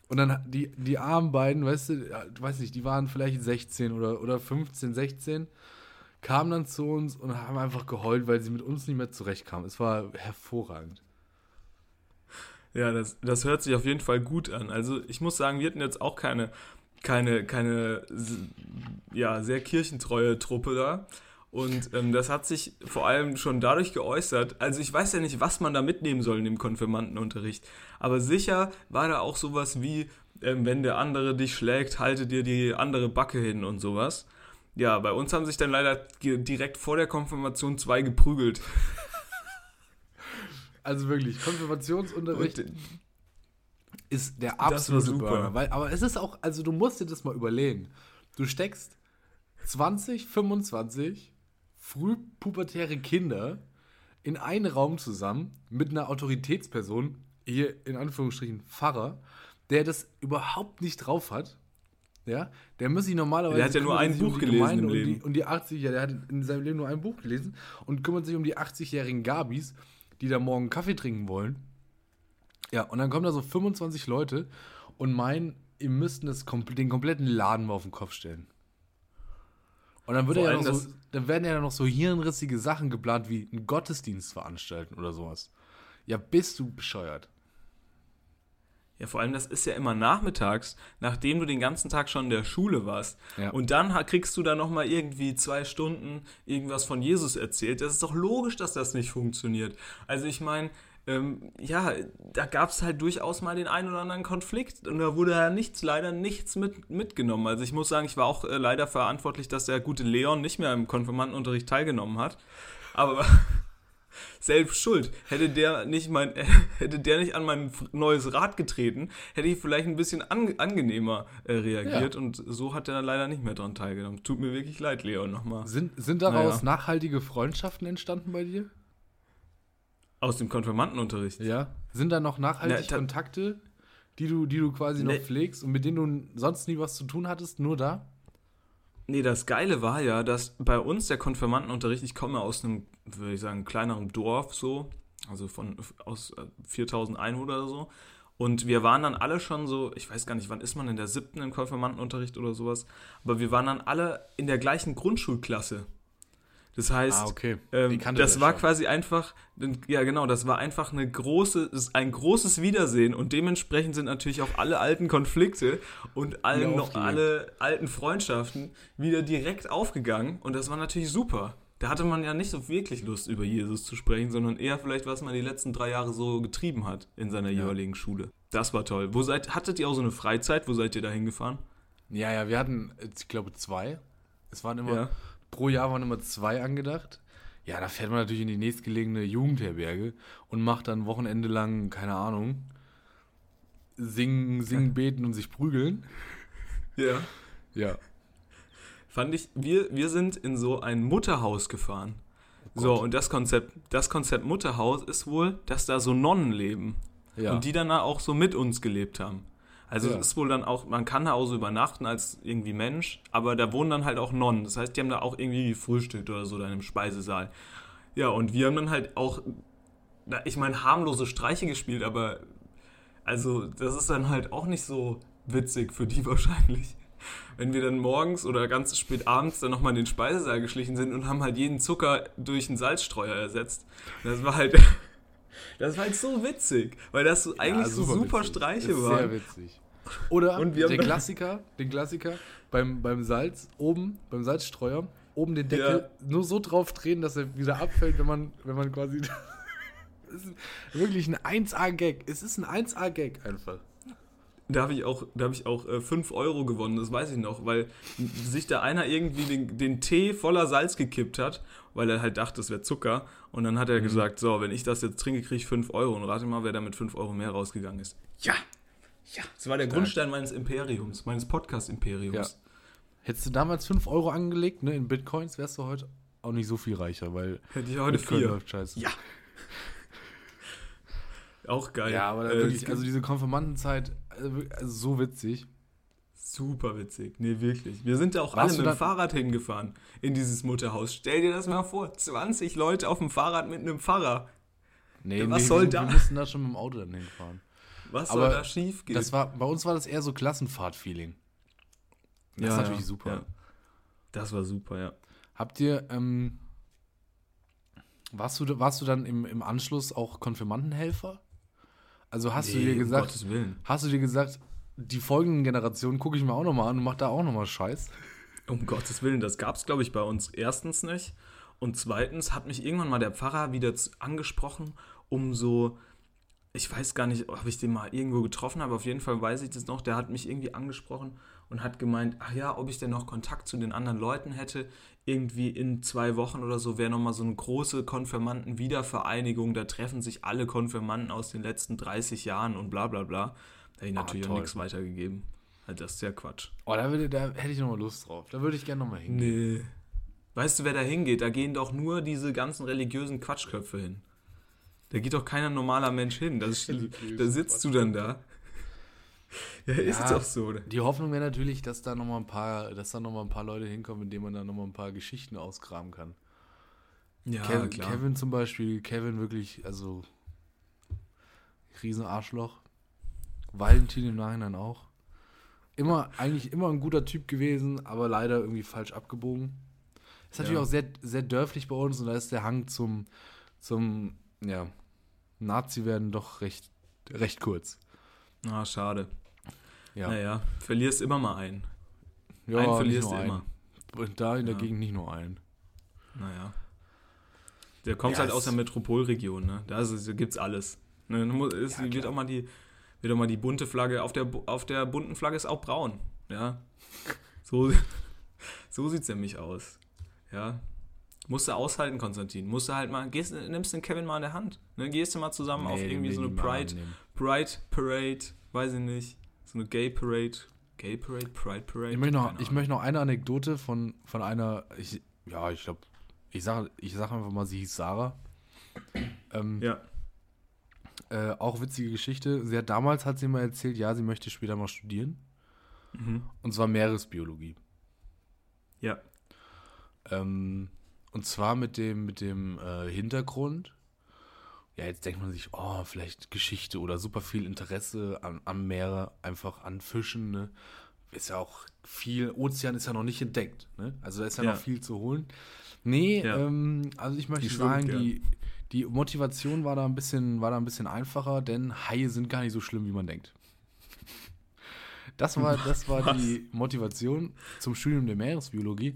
Und dann die, die armen beiden, weißt du, weiß nicht, die waren vielleicht 16 oder, oder 15, 16, kamen dann zu uns und haben einfach geheult, weil sie mit uns nicht mehr zurechtkamen. Es war hervorragend. Ja, das, das hört sich auf jeden Fall gut an. Also ich muss sagen, wir hatten jetzt auch keine, keine, keine ja, sehr kirchentreue Truppe da. Und ähm, das hat sich vor allem schon dadurch geäußert. Also ich weiß ja nicht, was man da mitnehmen soll in dem Konfirmandenunterricht. Aber sicher war da auch sowas wie, ähm, wenn der andere dich schlägt, halte dir die andere Backe hin und sowas. Ja, bei uns haben sich dann leider direkt vor der Konfirmation zwei geprügelt. *laughs* Also wirklich, Konfirmationsunterricht und, ist der absolute Burner. Weil, aber es ist auch, also du musst dir das mal überlegen. Du steckst 20, 25 frühpubertäre Kinder in einen Raum zusammen mit einer Autoritätsperson, hier in Anführungsstrichen Pfarrer, der das überhaupt nicht drauf hat. Ja, der muss sich normalerweise. Der hat ja nur ein Buch um gelesen im Leben. Und die, und die 80, ja, der hat in seinem Leben nur ein Buch gelesen und kümmert sich um die 80-jährigen Gabis, die da morgen Kaffee trinken wollen. Ja, und dann kommen da so 25 Leute und meinen, ihr müsst das, den kompletten Laden mal auf den Kopf stellen. Und dann, wird ja noch so, dann werden ja noch so hirnrissige Sachen geplant, wie einen Gottesdienst veranstalten oder sowas. Ja, bist du bescheuert. Ja, vor allem, das ist ja immer nachmittags, nachdem du den ganzen Tag schon in der Schule warst. Ja. Und dann kriegst du da nochmal irgendwie zwei Stunden irgendwas von Jesus erzählt. Das ist doch logisch, dass das nicht funktioniert. Also ich meine, ähm, ja, da gab es halt durchaus mal den einen oder anderen Konflikt und da wurde ja nichts, leider nichts mit, mitgenommen. Also ich muss sagen, ich war auch äh, leider verantwortlich, dass der gute Leon nicht mehr im Konfirmandenunterricht teilgenommen hat. Aber *laughs* selbst schuld. Hätte der nicht mein, *laughs* hätte der nicht an mein neues Rad getreten, hätte ich vielleicht ein bisschen an, angenehmer äh, reagiert ja. und so hat er dann leider nicht mehr dran teilgenommen. Tut mir wirklich leid, Leon, nochmal. Sind, sind daraus naja. nachhaltige Freundschaften entstanden bei dir? Aus dem Konfirmandenunterricht. Ja. Sind da noch nachhaltig Na, Kontakte, die du, die du quasi ne. noch pflegst und mit denen du sonst nie was zu tun hattest, nur da? Nee, das Geile war ja, dass bei uns der Konfirmandenunterricht, ich komme aus einem, würde ich sagen, kleineren Dorf so, also von aus 4000 äh, Einwohner oder so. Und wir waren dann alle schon so, ich weiß gar nicht, wann ist man in der siebten im Konfirmandenunterricht oder sowas, aber wir waren dann alle in der gleichen Grundschulklasse. Das heißt, ah, okay. ähm, das war schon. quasi einfach, ja genau, das war einfach eine große, ein großes Wiedersehen und dementsprechend sind natürlich auch alle alten Konflikte und allen noch alle alten Freundschaften wieder direkt aufgegangen und das war natürlich super. Da hatte man ja nicht so wirklich Lust, über Jesus zu sprechen, sondern eher vielleicht, was man die letzten drei Jahre so getrieben hat in seiner ja. jeweiligen Schule. Das war toll. Wo seid, hattet ihr auch so eine Freizeit? Wo seid ihr da hingefahren? Ja, ja, wir hatten, ich glaube, zwei. Es waren immer, ja pro Jahr waren immer zwei angedacht. Ja, da fährt man natürlich in die nächstgelegene Jugendherberge und macht dann Wochenende lang, keine Ahnung, singen, singen, beten und sich prügeln. Ja. Ja. Fand ich, wir, wir sind in so ein Mutterhaus gefahren. Oh so, und das Konzept, das Konzept Mutterhaus ist wohl, dass da so Nonnen leben. Ja. Und die dann auch so mit uns gelebt haben. Also ja. ist wohl dann auch, man kann da auch so übernachten als irgendwie Mensch, aber da wohnen dann halt auch Nonnen. Das heißt, die haben da auch irgendwie gefrühstückt oder so dann im Speisesaal. Ja, und wir haben dann halt auch, ich meine, harmlose Streiche gespielt, aber also das ist dann halt auch nicht so witzig für die *laughs* wahrscheinlich. Wenn wir dann morgens oder ganz spät abends dann nochmal in den Speisesaal geschlichen sind und haben halt jeden Zucker durch einen Salzstreuer ersetzt. Das war halt das war halt so witzig, weil das so eigentlich ja, super so super witzig. Streiche waren. Sehr witzig. Oder der Klassiker, den Klassiker beim, beim Salz oben, beim Salzstreuer, oben den Deckel ja. nur so drauf drehen, dass er wieder abfällt, wenn man, wenn man quasi. *laughs* das ist wirklich ein 1A-Gag. Es ist ein 1A-Gag einfach. Da habe ich auch, da hab ich auch äh, 5 Euro gewonnen, das weiß ich noch, weil sich da einer irgendwie den, den Tee voller Salz gekippt hat, weil er halt dachte, es wäre Zucker. Und dann hat er mhm. gesagt, so, wenn ich das jetzt trinke, kriege ich 5 Euro. Und rate mal, wer da mit 5 Euro mehr rausgegangen ist. Ja, ja. Das war der Stark. Grundstein meines Imperiums, meines Podcast-Imperiums. Ja. Hättest du damals 5 Euro angelegt, ne, in Bitcoins, wärst du heute auch nicht so viel reicher, weil. Hätte ich heute 4. Scheiße. Ja. *laughs* Auch geil. Ja, aber äh, wirklich, also diese Konfirmandenzeit, so witzig. Super witzig. Nee, wirklich. Wir sind da auch Warst alle mit dem Fahrrad hingefahren in dieses Mutterhaus. Stell dir das mal vor. 20 Leute auf dem Fahrrad mit einem Pfarrer. Nee, was nee, soll wir, da? Wir mussten da schon mit dem Auto dann hinfahren. Was Aber soll da schief gehen? Das war, bei uns war das eher so Klassenfahrt-Feeling. Das ist natürlich super. Ja. Das war super, ja. Habt ihr, ähm, warst du, warst du dann im, im Anschluss auch Konfirmandenhelfer? Also hast du Nee, dir um gesagt, Willen. hast du dir gesagt, die folgenden Generationen gucke ich mir auch nochmal an und mach da auch nochmal Scheiß? Um Gottes Willen, das gab es, glaube ich, bei uns erstens nicht. Und zweitens hat mich irgendwann mal der Pfarrer wieder angesprochen, um so, ich weiß gar nicht, ob ich den mal irgendwo getroffen habe, auf jeden Fall weiß ich das noch, der hat mich irgendwie angesprochen und hat gemeint, ach ja, ob ich denn noch Kontakt zu den anderen Leuten hätte. Irgendwie in zwei Wochen oder so wäre nochmal so eine große Konfirmanden-Wiedervereinigung, da treffen sich alle Konfirmanden aus den letzten 30 Jahren und bla bla bla. Da habe ich natürlich auch toll. nichts weitergegeben. Halt, das ist ja Quatsch. Oh, da, würde, da hätte ich nochmal Lust drauf. Da würde ich gerne nochmal hingehen. Nee. Weißt du, wer da hingeht? Da gehen doch nur diese ganzen religiösen Quatschköpfe hin. Da geht doch keiner normaler Mensch hin. Das, *laughs* da sitzt du dann da. Ja, ist Ja. doch so. Die Hoffnung wäre natürlich, dass da nochmal ein paar, dass da noch mal ein paar Leute hinkommen, mit denen man da nochmal ein paar Geschichten ausgraben kann. Ja, Kevin, klar. Kevin zum Beispiel, Kevin wirklich, also Riesenarschloch. Valentin im Nachhinein auch. Immer, eigentlich immer ein guter Typ gewesen, aber leider irgendwie falsch abgebogen. Ist natürlich Ja. auch sehr, sehr dörflich bei uns und da ist der Hang zum, zum, ja, Nazi-werden doch recht, recht kurz. Ah, schade. Ja, Naja, verlierst immer mal einen. ja einen verlierst du immer. Und da in der Ja. Gegend nicht nur einen. Naja. Der kommt Ja, halt aus es- der Metropolregion, ne? Da, ist, es- alles. Ne? ist, Ja, wird, auch mal die, wird auch mal die bunte Flagge. Auf der, auf der bunten Flagge ist auch braun. Ja. So, *laughs* so sieht's nämlich aus. Ja. Musst du aushalten, Konstantin. Musst du halt mal, gehst, nimmst den Kevin mal in der Hand. Ne? Gehst du mal zusammen auf Nee, den irgendwie so eine Pride. Pride Parade, weiß ich nicht. So eine Gay Parade. Gay Parade, Pride Parade. Ich möchte noch, ich möchte noch eine Anekdote von, von einer, ich, ja, ich glaube, ich sage ich sag einfach mal, sie hieß Sarah. Ähm, Ja. äh, auch witzige Geschichte. Sie hat damals, hat sie mal erzählt, ja, sie möchte später mal studieren. Mhm. Und zwar Meeresbiologie. Ja. Ähm, und zwar mit dem, mit dem äh, Hintergrund. Ja, jetzt denkt man sich, oh, vielleicht Geschichte oder super viel Interesse an, am Meer, einfach an Fischen. Ne? Ist ja auch viel, Ozean ist ja noch nicht entdeckt. Ne? Also da ist ja, Ja. noch viel zu holen. Nee, Ja. ähm, also ich möchte Die schwimmt sagen, gern. die, die Motivation war da, ein bisschen, war da ein bisschen einfacher, denn Haie sind gar nicht so schlimm, wie man denkt. Das war, das war Was? die Motivation zum Studium der Meeresbiologie.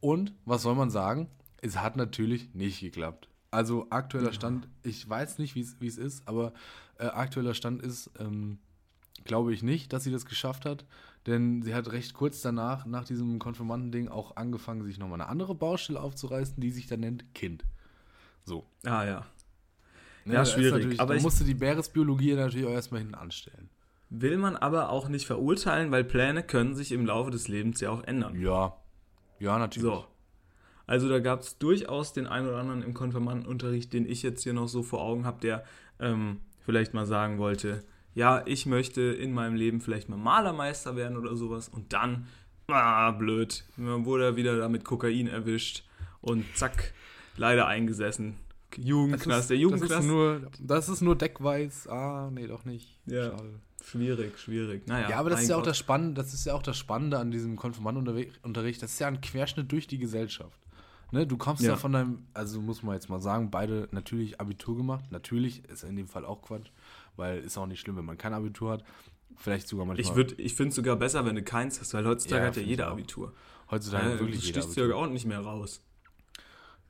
Und was soll man sagen? Es hat natürlich nicht geklappt. Also aktueller Stand, ich weiß nicht, wie es ist, aber äh, aktueller Stand ist, ähm, glaube ich nicht, dass sie das geschafft hat. Denn sie hat recht kurz danach, nach diesem Konfirmandending, auch angefangen, sich nochmal eine andere Baustelle aufzureißen, die sich dann nennt Kind. So. Ah, ja. Ne, Ja, ist schwierig, aber ich- musste die Meeresbiologie natürlich auch erstmal hinten anstellen. Will man aber auch nicht verurteilen, weil Pläne können sich im Laufe des Lebens ja auch ändern. Ja. Ja, natürlich. So. Also da gab es durchaus den einen oder anderen im Konfirmandenunterricht, den ich jetzt hier noch so vor Augen habe, der ähm, vielleicht mal sagen wollte, ja, ich möchte in meinem Leben vielleicht mal Malermeister werden oder sowas und dann, ah, blöd, man wurde er wieder da mit Kokain erwischt und zack, leider eingesessen. Jugendknast, der Das Jugendknast. ist, nur, das ist nur Deckweiß. Ah, nee, doch nicht. Ja. Schade. schwierig, schwierig. Naja, Ja, aber das ist ja auch das Spannende, das ist ja auch das Spannende an diesem Konfirmandenunterricht. Das ist ja ein Querschnitt durch die Gesellschaft. Ne, du kommst ja. Von deinem, also muss man jetzt mal sagen, beide natürlich Abitur gemacht. Natürlich ist in dem Fall auch Quatsch, weil ist auch nicht schlimm, wenn man kein Abitur hat. Vielleicht sogar manchmal. Ich, würd- ich finde es sogar besser, wenn du keins hast, weil heutzutage Ja, hat ja jeder. Abitur. heutzutage Ja, wirklich du stichst ja auch nicht mehr raus.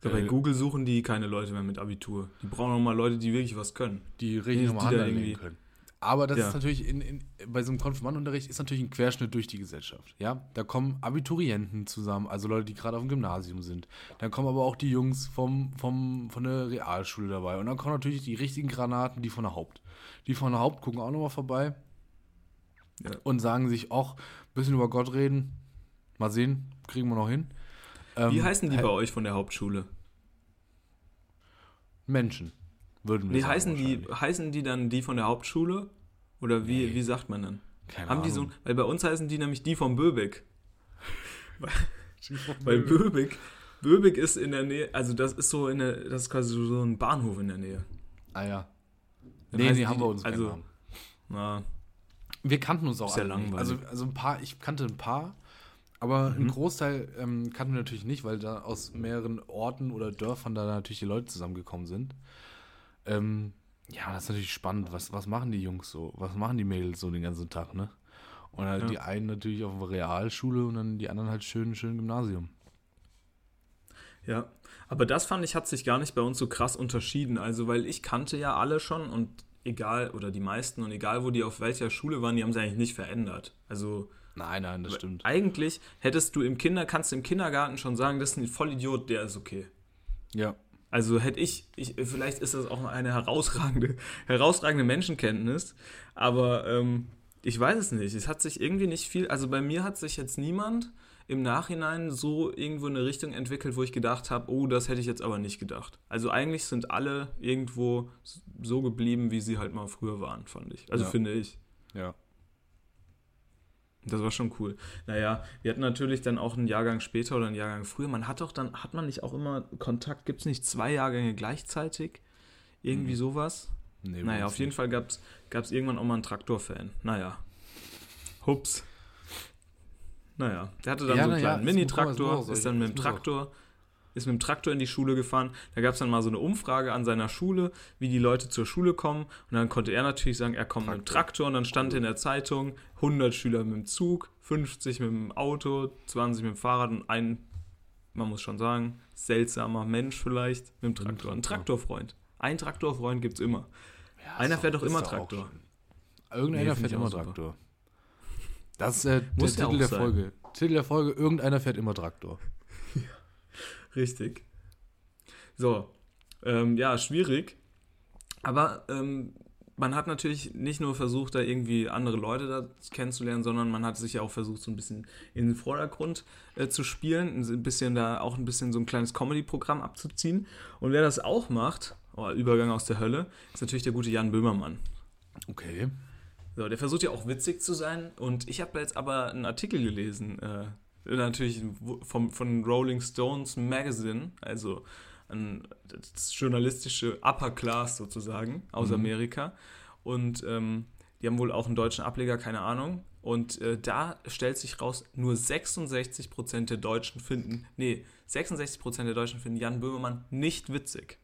Ja, bei Äh, Google suchen die keine Leute mehr mit Abitur. Die brauchen noch mal Leute, die wirklich was können. die richtig die nochmal irgendwie- anlegen können. Aber das Ja. ist natürlich in, in, bei so einem Konfirmandenunterricht ist natürlich ein Querschnitt durch die Gesellschaft. Ja, da kommen Abiturienten zusammen, also Leute, die gerade auf dem Gymnasium sind. Dann kommen aber auch die Jungs vom, vom, von der Realschule dabei. Und dann kommen natürlich die richtigen Granaten, die von der Haupt. Die von der Haupt gucken auch nochmal vorbei Ja. und sagen sich auch, ein bisschen über Gott reden. Mal sehen, kriegen wir noch hin. Wie Ähm, heißen die bei euch von der Hauptschule? Menschen, würden wir Nee, sagen. heißen die, heißen die dann die von der Hauptschule? Oder wie, Nee. wie sagt man dann? Keine Haben die so, Ahnung. weil bei uns heißen die nämlich die von Böbig. *laughs* Weil Böbig, Böbig ist in der Nähe, also das ist so in der, das ist quasi so ein Bahnhof in der Nähe. Ah ja. Dann Nee, nee, haben wir uns also- keinen. Na, Wir kannten uns auch alle nicht. langweilig. Also, also ein paar, ich kannte ein paar, aber Mhm. einen Großteil ähm, kannten wir natürlich nicht, weil da aus mehreren Orten oder Dörfern da natürlich die Leute zusammengekommen sind. Ähm, ja, das ist natürlich spannend. Was, was machen die Jungs so? Was machen die Mädels so den ganzen Tag, ne? Und halt Ja. die einen natürlich auf Realschule und dann die anderen halt schön, schön Gymnasium. Ja, aber das fand ich, hat sich gar nicht bei uns so krass unterschieden. Also, weil ich kannte ja alle schon und egal, oder die meisten und egal, wo die auf welcher Schule waren, die haben sie eigentlich nicht verändert. Also, Nein, nein, das stimmt. eigentlich hättest du im Kinder, kannst du im Kindergarten schon sagen, das ist ein Vollidiot, der ist okay. Ja. Also hätte ich, ich, vielleicht ist das auch eine herausragende, *laughs* herausragende Menschenkenntnis, aber ähm, ich weiß es nicht. Es hat sich irgendwie nicht viel, also bei mir hat sich jetzt niemand im Nachhinein so irgendwo in eine Richtung entwickelt, wo ich gedacht habe, oh, das hätte ich jetzt aber nicht gedacht. Also eigentlich sind alle irgendwo so geblieben, wie sie halt mal früher waren, fand ich. Also Ja. finde ich. Ja. Das war schon cool. Naja, wir hatten natürlich dann auch einen Jahrgang später oder einen Jahrgang früher. Man hat doch dann, hat man nicht auch immer Kontakt, gibt es nicht zwei Jahrgänge gleichzeitig? Irgendwie sowas? Nee, naja, auf jeden Fall gab es irgendwann auch mal einen Traktor-Fan. Naja. Hups. Naja, der hatte dann Ja, so einen ja, kleinen muss- Mini-Traktor, ist dann mit dem Traktor, ist mit dem Traktor in die Schule gefahren. Da gab es dann mal so eine Umfrage an seiner Schule, wie die Leute zur Schule kommen. Und dann konnte er natürlich sagen, er kommt mit dem Traktor. Traktor. Und dann stand in der Zeitung 100 Schüler mit dem Zug, 50 mit dem Auto, 20 mit dem Fahrrad und ein, man muss schon sagen, seltsamer Mensch vielleicht mit dem Traktor. Ein Traktor. Traktorfreund. Ein Traktorfreund gibt es immer. Ja, Einer fährt doch immer Traktor. Irgendeiner Nee, fährt immer super. Traktor. Das ist äh, der Titel der. Folge. Titel der Folge, irgendeiner fährt immer Traktor. Richtig. So, ähm, ja, schwierig. Aber ähm, man hat natürlich nicht nur versucht, da irgendwie andere Leute da kennenzulernen, sondern man hat sich ja auch versucht, so ein bisschen in den Vordergrund äh, zu spielen, ein bisschen da auch ein bisschen so ein kleines Comedy-Programm abzuziehen. Und wer das auch macht, oh, Übergang aus der Hölle, ist natürlich der gute Jan Böhmermann. Okay. So, der versucht ja auch witzig zu sein. Und ich habe jetzt aber einen Artikel gelesen, äh, natürlich vom, von Rolling Stones Magazine, also ein, das journalistische Upper Class sozusagen aus Mhm. Amerika. Und ähm, die haben wohl auch einen deutschen Ableger, keine Ahnung. Und äh, da stellt sich raus, nur 66% der Deutschen finden, nee, 66% der Deutschen finden Jan Böhmermann nicht witzig.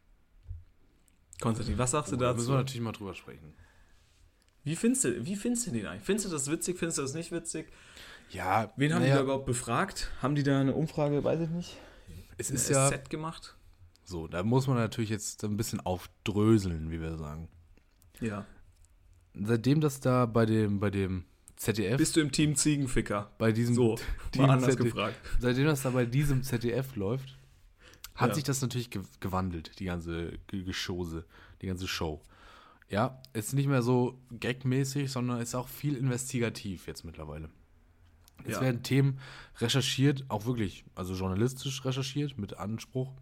Konstantin, was sagst du Da dazu? müssen wir natürlich mal drüber sprechen. Wie findest du, wie findest du den eigentlich? Findest du das witzig? Findest du das nicht witzig? Ja, Wen haben die naja, da überhaupt befragt? Haben die da eine Umfrage, weiß ich nicht, Es ist ja SZ gemacht? so, da muss man natürlich jetzt ein bisschen aufdröseln, wie wir sagen. Ja. Seitdem das da bei dem, bei dem ZDF, Bist du im Team Ziegenficker? bei diesem So, *laughs* Team anders ZDF gefragt. seitdem das da bei diesem ZDF läuft, hat Ja. sich das natürlich ge gewandelt, die ganze Ge- Geschose, die ganze Show. Ja, ist nicht mehr so gagmäßig, sondern ist auch viel investigativ jetzt mittlerweile. Es Ja. werden Themen recherchiert, auch wirklich, also journalistisch recherchiert, mit Anspruch.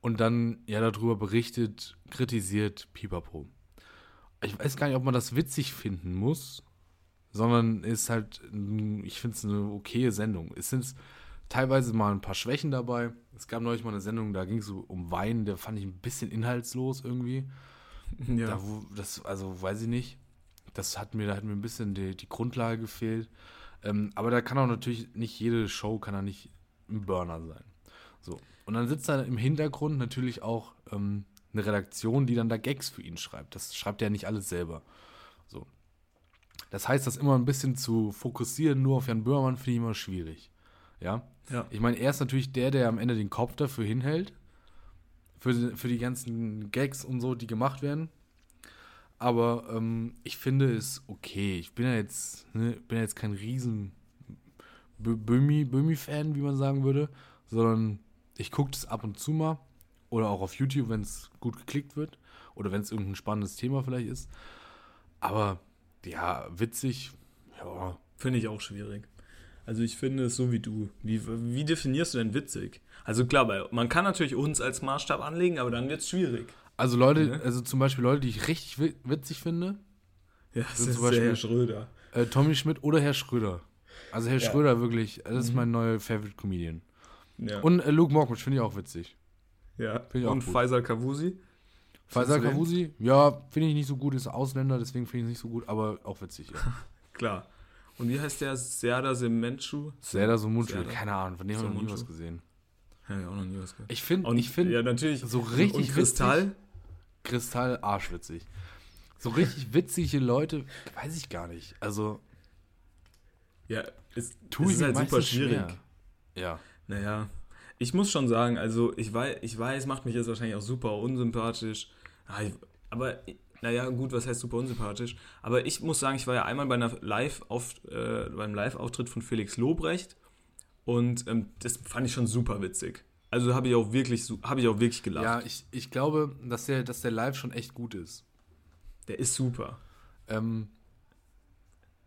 Und dann ja darüber berichtet, kritisiert, pipapo. Ich weiß gar nicht, ob man das witzig finden muss, sondern ist halt, mm, ich finde es eine okaye Sendung. Es sind teilweise mal ein paar Schwächen dabei. Es gab neulich mal eine Sendung, da ging es so um Wein, der fand ich ein bisschen inhaltslos irgendwie. *laughs* Ja. Da, das, also weiß ich nicht. Das hat mir, da hat mir ein bisschen die, die Grundlage gefehlt. Ähm, aber da kann auch natürlich nicht jede Show kann da nicht ein Burner sein. So. Und dann sitzt da im Hintergrund natürlich auch ähm, eine Redaktion, die dann da Gags für ihn schreibt. Das schreibt er ja nicht alles selber. So. Das heißt, das immer ein bisschen zu fokussieren nur auf Jan Böhmermann finde ich immer schwierig. Ja. ja. Ich meine, er ist natürlich der, der am Ende den Kopf dafür hinhält. Für, für die ganzen Gags und so, die gemacht werden. Aber ähm, ich finde es okay. Ich bin ja jetzt, ne, bin ja jetzt kein riesen Bö- Böhmi- Böhmi-Fan, wie man sagen würde, sondern ich gucke das ab und zu mal. Oder auch auf YouTube, wenn es gut geklickt wird. Oder wenn es irgendein spannendes Thema vielleicht ist. Aber ja, witzig, ja, Finde ich auch schwierig. Also ich finde es so wie du. Wie, wie definierst du denn witzig? Also klar, man kann natürlich uns als Maßstab anlegen, aber dann wird es schwierig. Also Leute, Ne? also zum Beispiel Leute, die ich richtig wi- witzig finde, Ja, das ist zum Beispiel- Herr Schröder. äh, Tommy Schmidt oder Herr Schröder. Also Herr Ja. Schröder wirklich, das ist Mhm. mein neuer Favorite Comedian. Ja. Und äh, Luke Mockridge finde ich auch witzig. ja. Auch Und gut. Faisal Kavusi. Faisal? Kavusi, ja, finde ich nicht so gut, ist Ausländer, deswegen finde ich es nicht so gut, aber auch witzig. Ja. *laughs* Klar. Und wie heißt der? Serda Semenchu? Serdar Somuncu, Serdar. keine Ahnung, von dem habe ich noch nie was gesehen. Ja, ja, auch noch nie was gehört. Ich finde, ich finde ja, natürlich. so richtig Und Kristall? witzig, Kristall arschwitzig. So richtig witzige Leute, weiß ich gar nicht. Also, Ja, ist, tu es ist mir halt super schwierig. schwer. Ja. Naja, ich muss schon sagen, also ich weiß, ich weiß, macht mich jetzt wahrscheinlich auch super unsympathisch. Ah, Aber, naja, gut, was heißt super unsympathisch? Aber ich muss sagen, ich war ja einmal bei einer Live auf, äh, beim Live-Auftritt von Felix Lobrecht und ähm, das fand ich schon super witzig. Also habe ich auch wirklich, habe ich auch wirklich gelacht. Ja, ich, ich glaube, dass der, dass der Live schon echt gut ist. Der ist super. Ähm,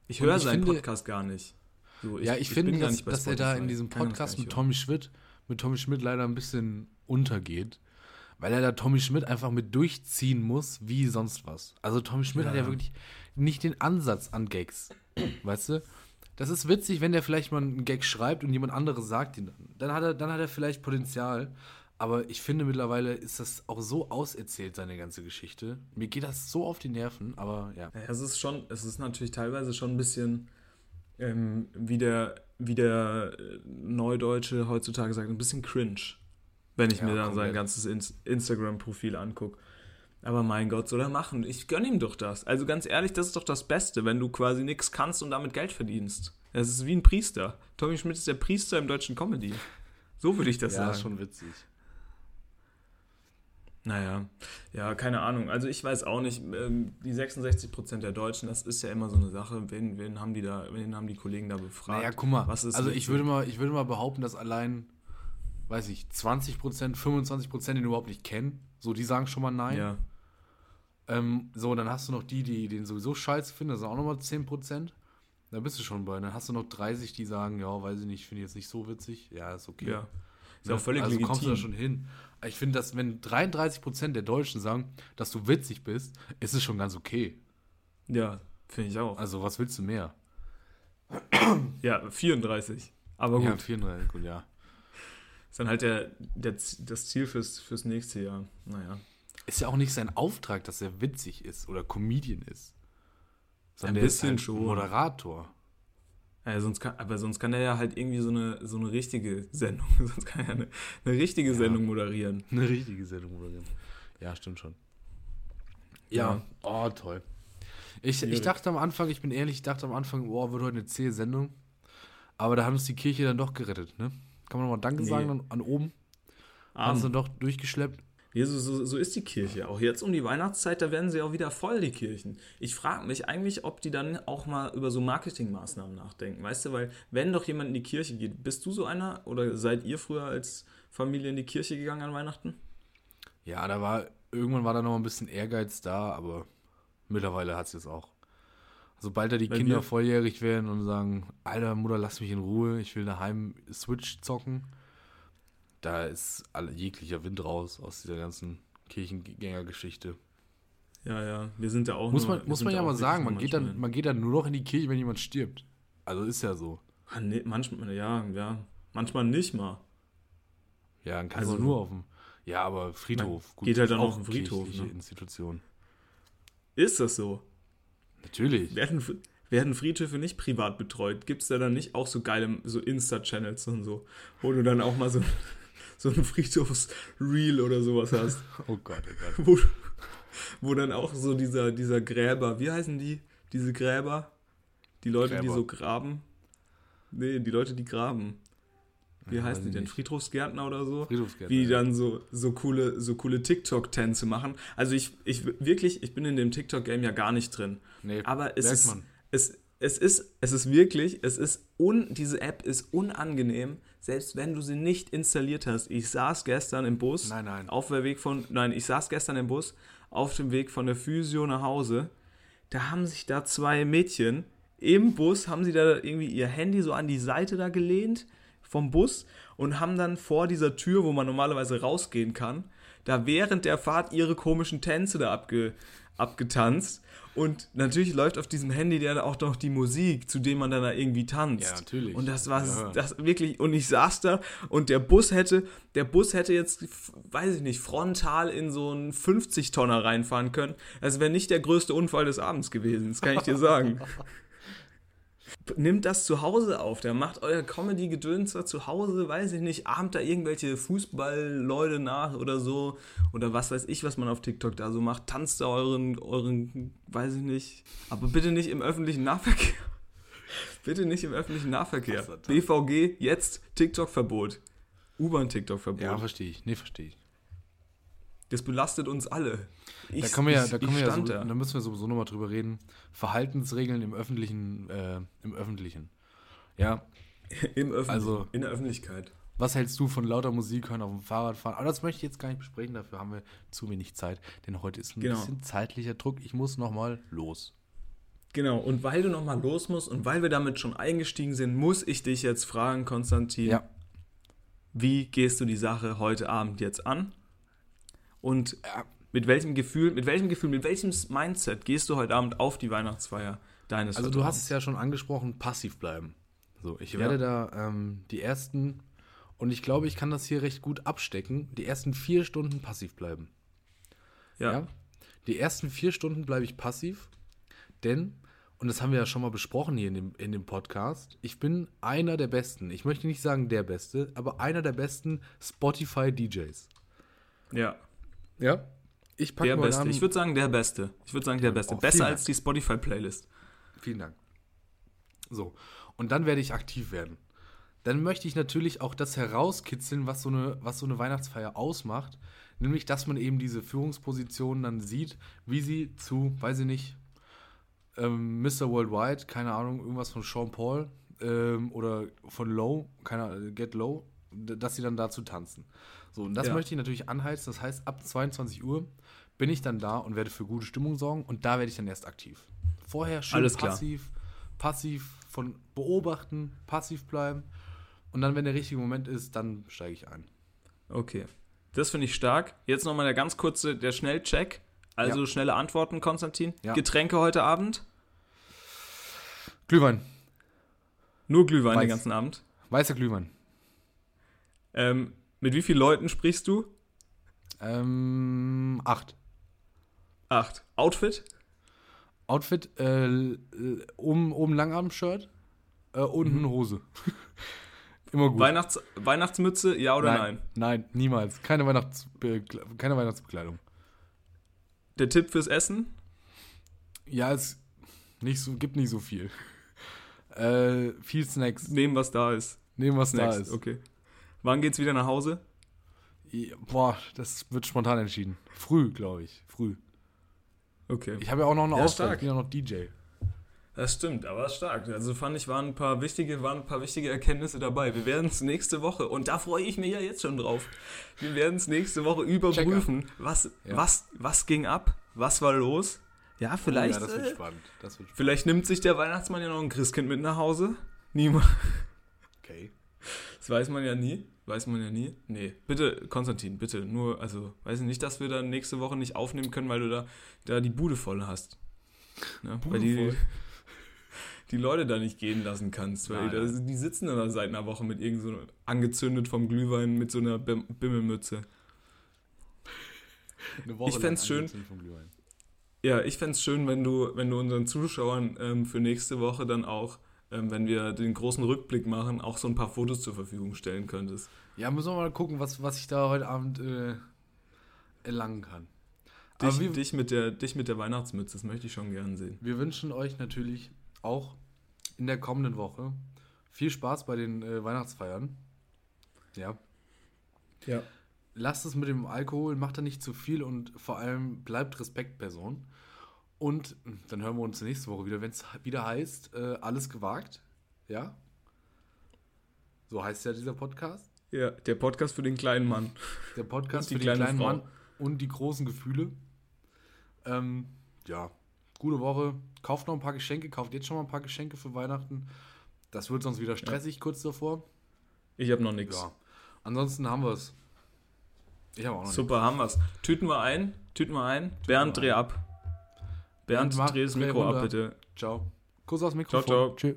Ich höre ich seinen finde- Podcast gar nicht. So, ja, ich, bin finde, gar dass, dass er da in diesem Podcast mit. Tommy Schmidt, mit Tommy Schmidt leider ein bisschen untergeht, weil er da Tommy Schmidt einfach mit durchziehen muss, wie sonst was. Also Tommy Schmidt Ja. hat ja wirklich nicht den Ansatz an Gags, weißt du? Das ist witzig, wenn der vielleicht mal einen Gag schreibt und jemand anderes sagt ihn dann. Dann hat er, dann hat er vielleicht Potenzial. Aber ich finde mittlerweile ist das auch so auserzählt, seine ganze Geschichte. Mir geht das so auf die Nerven, aber ja. Es ist schon, es ist natürlich teilweise schon ein bisschen, ähm, wie der, wie der äh, Neudeutsche heutzutage sagt, ein bisschen cringe, wenn ich Ja, mir dann sein ganzes Ins- Instagram-Profil angucke. Aber mein Gott, soll er machen. Ich gönne ihm doch das. Also ganz ehrlich, das ist doch das Beste, wenn du quasi nichts kannst und damit Geld verdienst. Das ist wie ein Priester. Tommy Schmidt ist der Priester im deutschen Comedy. So würde ich das ja, sagen. ist schon witzig. Naja, ja, keine Ahnung. Also ich weiß auch nicht, ähm, die 66% der Deutschen, das ist ja immer so eine Sache. Wen, wen haben die da, wen haben die Kollegen da befragt? Naja, guck mal, Was ist also mit- ich würde mal, ich würde mal behaupten, dass allein, weiß ich, 20%, 25% den überhaupt nicht kennen. So, die sagen schon mal nein. Ja, Ähm, so, dann hast du noch die, die den sowieso scheiße finden, das sind auch nochmal 10%. Da bist du schon bei. Dann hast du noch 30, die sagen, ja, weiß ich nicht, finde ich jetzt nicht so witzig. Ja, ist okay. ja. Ist ja auch völlig also legitim. kommst du da schon hin. Ich finde, dass wenn 33% der Deutschen sagen, dass du witzig bist, ist es schon ganz okay. Ja, finde ich auch. Also, was willst du mehr? Ja, 34. Aber gut, Ja, 34, gut, ja. ist dann halt der, der, das Ziel fürs, fürs nächste Jahr. Naja. Ist ja auch nicht sein Auftrag, dass er witzig ist oder Comedian ist. Sondern Ein bisschen halt schon. Moderator. Ja, sonst kann, aber sonst kann er ja halt irgendwie so eine, so eine richtige Sendung, *laughs* sonst kann er ja eine, eine richtige Sendung moderieren. Eine richtige Sendung moderieren. Ja, stimmt schon. Ja, oh, toll. Ich, ich dachte am Anfang, ich bin ehrlich, ich dachte am Anfang, boah, wird heute eine zähe Sendung. Aber da hat uns die Kirche dann doch gerettet, ne? Kann man nochmal Danke Nee. sagen an, an oben? Haben sie dann doch durchgeschleppt. So, so, so ist die Kirche. Auch jetzt um die Weihnachtszeit, da werden sie auch wieder voll, die Kirchen. Ich frage mich eigentlich, ob die dann auch mal über so Marketingmaßnahmen nachdenken. Weißt du, weil wenn doch jemand in die Kirche geht, bist du so einer oder seid ihr früher als Familie in die Kirche gegangen an Weihnachten? Ja, da war, irgendwann war da noch ein bisschen Ehrgeiz da, aber mittlerweile hat es jetzt auch. Sobald da die Bei Kinder mir- volljährig werden und sagen, Alter, Mutter, lass mich in Ruhe, ich will daheim Switch zocken, da ist alle, jeglicher Wind raus aus dieser ganzen Kirchengängergeschichte. Ja, ja, wir sind ja auch Muss nur- man, wir muss man ja mal sagen, nur man geht, dann, man geht dann nur noch in die Kirche, wenn jemand stirbt. Also ist ja so. Ah, nee, manchmal, ja, ja, manchmal nicht mal. Ja, dann kannst Also- du nur auf dem. Ja, aber Friedhof. geht halt dann auch auf den Friedhof, ne? Institution. Ist das so? Natürlich. Werden, werden Friedhöfe nicht privat betreut? Gibt es da dann nicht auch so geile so Insta-Channels und so, wo du dann auch mal so, so ein Friedhofs-Reel oder sowas hast? *laughs* Oh Gott, oh Gott. wo, wo dann auch so dieser, dieser Gräber, wie heißen die? Diese Gräber? Die Leute, die Gräber. so graben? Nee, die Leute, die graben. Wie Ja, heißen die denn? nicht. Friedhofsgärtner oder so? Friedhofsgärtner, Wie die dann so, so coole, so coole TikTok-Tänze machen. Also ich, ich wirklich, ich bin in dem TikTok-Game ja gar nicht drin. Nee, Aber es ist, es, es ist, es ist wirklich, es ist un, diese App ist unangenehm, selbst wenn du sie nicht installiert hast. Ich saß gestern im Bus, Nein, nein. auf dem Weg von, nein, ich saß gestern im Bus, auf dem Weg von der Physio nach Hause. Da haben sich da zwei Mädchen im Bus, haben sie da irgendwie ihr Handy so an die Seite da gelehnt vom Bus und haben dann vor dieser Tür, wo man normalerweise rausgehen kann, da während der Fahrt ihre komischen Tänze da abge, abgetanzt. Und natürlich läuft auf diesem Handy ja auch noch die Musik, zu dem man dann da irgendwie tanzt. Ja, natürlich. Und das war Ja. das wirklich, und ich saß da und der Bus hätte, der Bus hätte jetzt, weiß ich nicht, frontal in so einen 50-Tonner reinfahren können. Das wäre nicht der größte Unfall des Abends gewesen, das kann ich dir sagen. *laughs* Nimmt das zu Hause auf, der macht euer Comedy-Gedöns da zu Hause, weiß ich nicht, ahmt da irgendwelche Fußballleute nach oder so, oder was weiß ich, was man auf TikTok da so macht, tanzt da euren, euren, weiß ich nicht, aber bitte nicht im öffentlichen Nahverkehr. *laughs* Bitte nicht im öffentlichen Nahverkehr. BVG, jetzt TikTok-Verbot. U-Bahn-TikTok-Verbot. Ja, verstehe ich. Nee, verstehe ich. Das belastet uns alle. Ich, Da kommen wir ja, da, kommen wir ja so, da. da müssen wir sowieso nochmal drüber reden. Verhaltensregeln im öffentlichen, äh, im öffentlichen. Ja, *laughs* Im Öffentlich Also- in der Öffentlichkeit. was hältst du von lauter Musik hören auf dem Fahrrad fahren? Aber das möchte ich jetzt gar nicht besprechen, dafür haben wir zu wenig Zeit, denn heute ist ein Genau. bisschen zeitlicher Druck. Ich muss nochmal los. Genau, und weil du nochmal los musst und weil wir damit schon eingestiegen sind, muss ich dich jetzt fragen, Konstantin, Ja. wie gehst du die Sache heute Abend jetzt an? Und Ja. mit welchem Gefühl, mit welchem Gefühl, mit welchem Mindset gehst du heute Abend auf die Weihnachtsfeier deines Also du hast es ja schon angesprochen, passiv bleiben. So, ich Ja. werde da ähm, die ersten, und ich glaube, ich kann das hier recht gut abstecken, die ersten vier Stunden passiv bleiben. ja. Ja. Die ersten vier Stunden bleibe ich passiv, denn, und das haben wir ja schon mal besprochen hier in dem, in dem Podcast, ich bin einer der besten, ich möchte nicht sagen der Beste, aber einer der besten Spotify-DJs. ja. Ja. Ich packe Der mal Beste. Ich würde sagen, der Beste. Ich würde sagen, der Beste. Oh, Besser als die Spotify-Playlist. Vielen Dank. So, und dann werde ich aktiv werden. Dann möchte ich natürlich auch das herauskitzeln, was so eine, was so eine Weihnachtsfeier ausmacht. Nämlich, dass man eben diese Führungspositionen dann sieht, wie sie zu, weiß ich nicht, ähm, Mr. Worldwide, keine Ahnung, irgendwas von Sean Paul ähm, oder von Low, keine Ahnung, Get Low, dass sie dann dazu tanzen. So, und das Ja. möchte ich natürlich anheizen. Das heißt, ab 22 Uhr bin ich dann da und werde für gute Stimmung sorgen und da werde ich dann erst aktiv. Vorher schön Alles klar. passiv, passiv von beobachten, passiv bleiben und dann, wenn der richtige Moment ist, dann steige ich ein. Okay. Das finde ich stark. Jetzt nochmal der ganz kurze, der Schnellcheck. Also Ja. schnelle Antworten, Konstantin. Ja. Getränke heute Abend? Glühwein, Nur Glühwein Weiß. den ganzen Abend. weißer Glühwein. Ähm, mit wie vielen Leuten sprichst du? Ähm, acht. Acht. Outfit? Outfit, äh, oben, oben Langarm-Shirt, äh, unten Mhm. Hose. *laughs* Immer gut. Weihnachts Weihnachtsmütze, ja oder nein? Nein, niemals. Keine, Weihnachtsbe keine Weihnachtsbekleidung. Der Tipp fürs Essen? Ja, es nicht so, gibt nicht so viel. *laughs* Äh, viel Snacks. Nehmen, was da ist. Nehmen, was Snacks, da ist. okay. Wann geht's wieder nach Hause? Ja, Boah, das wird spontan entschieden. Früh, glaube ich. Früh. Okay. Ich habe ja auch noch eine Ja, stark. Ich bin ja noch DJ. Das stimmt, aber stark. Also fand ich, waren ein paar wichtige, waren ein paar wichtige Erkenntnisse dabei. Wir werden es nächste Woche, und da freue ich mich ja jetzt schon drauf. Wir werden es nächste Woche überprüfen, was, Ja. was, was ging ab, was war los. Ja, vielleicht, ja, das wird äh, spannend. Das wird spannend. vielleicht nimmt sich der Weihnachtsmann ja noch ein Christkind mit nach Hause. Niemand. Okay. Das weiß man ja nie. Weiß man ja nie. Nee, bitte, Konstantin, bitte. Nur, also, weiß ich nicht, dass wir dann nächste Woche nicht aufnehmen können, weil du da, da die Bude voll hast. Ne? Bude weil die, voll? *laughs* die Leute da nicht gehen lassen kannst. Weil Nein, da, die sitzen da seit einer Woche mit irgend so angezündet vom Glühwein mit so einer Bim Bimmelmütze. Eine Woche Ich fänd's lang schön. angezündet vom Glühwein. Ja, ich fände es schön, wenn du, wenn du unseren Zuschauern ähm, für nächste Woche dann auch, wenn wir den großen Rückblick machen, auch so ein paar Fotos zur Verfügung stellen könntest. Ja, müssen wir mal gucken, was, was ich da heute Abend äh, erlangen kann. Dich, wir, dich, mit der, dich mit der Weihnachtsmütze, das möchte ich schon gern sehen. wir wünschen euch natürlich auch in der kommenden Woche viel Spaß bei den äh, Weihnachtsfeiern. Ja. Ja. Lasst es mit dem Alkohol, macht da nicht zu viel und vor allem bleibt Respektperson. Und dann hören wir uns nächste Woche wieder, wenn es wieder heißt, äh, alles gewagt. Ja? So heißt ja dieser Podcast. Ja, der Podcast für den kleinen Mann. Der Podcast *laughs* für den kleine kleinen Frau. Mann und die großen Gefühle. Ähm, ja, gute Woche. Kauft noch ein paar Geschenke, kauft jetzt schon mal ein paar Geschenke für Weihnachten. Das wird sonst wieder stressig kurz davor. Ich habe noch nichts. Ja. Ansonsten haben wir es. Ich habe auch noch Super, haben wir's. Tüten wir ein, tüten wir ein. Bernd, wir dreh ab. Bernd, dreh das Mikro ab, bitte. Ciao. Kuss aufs Mikrofon. ciao. Tschüss.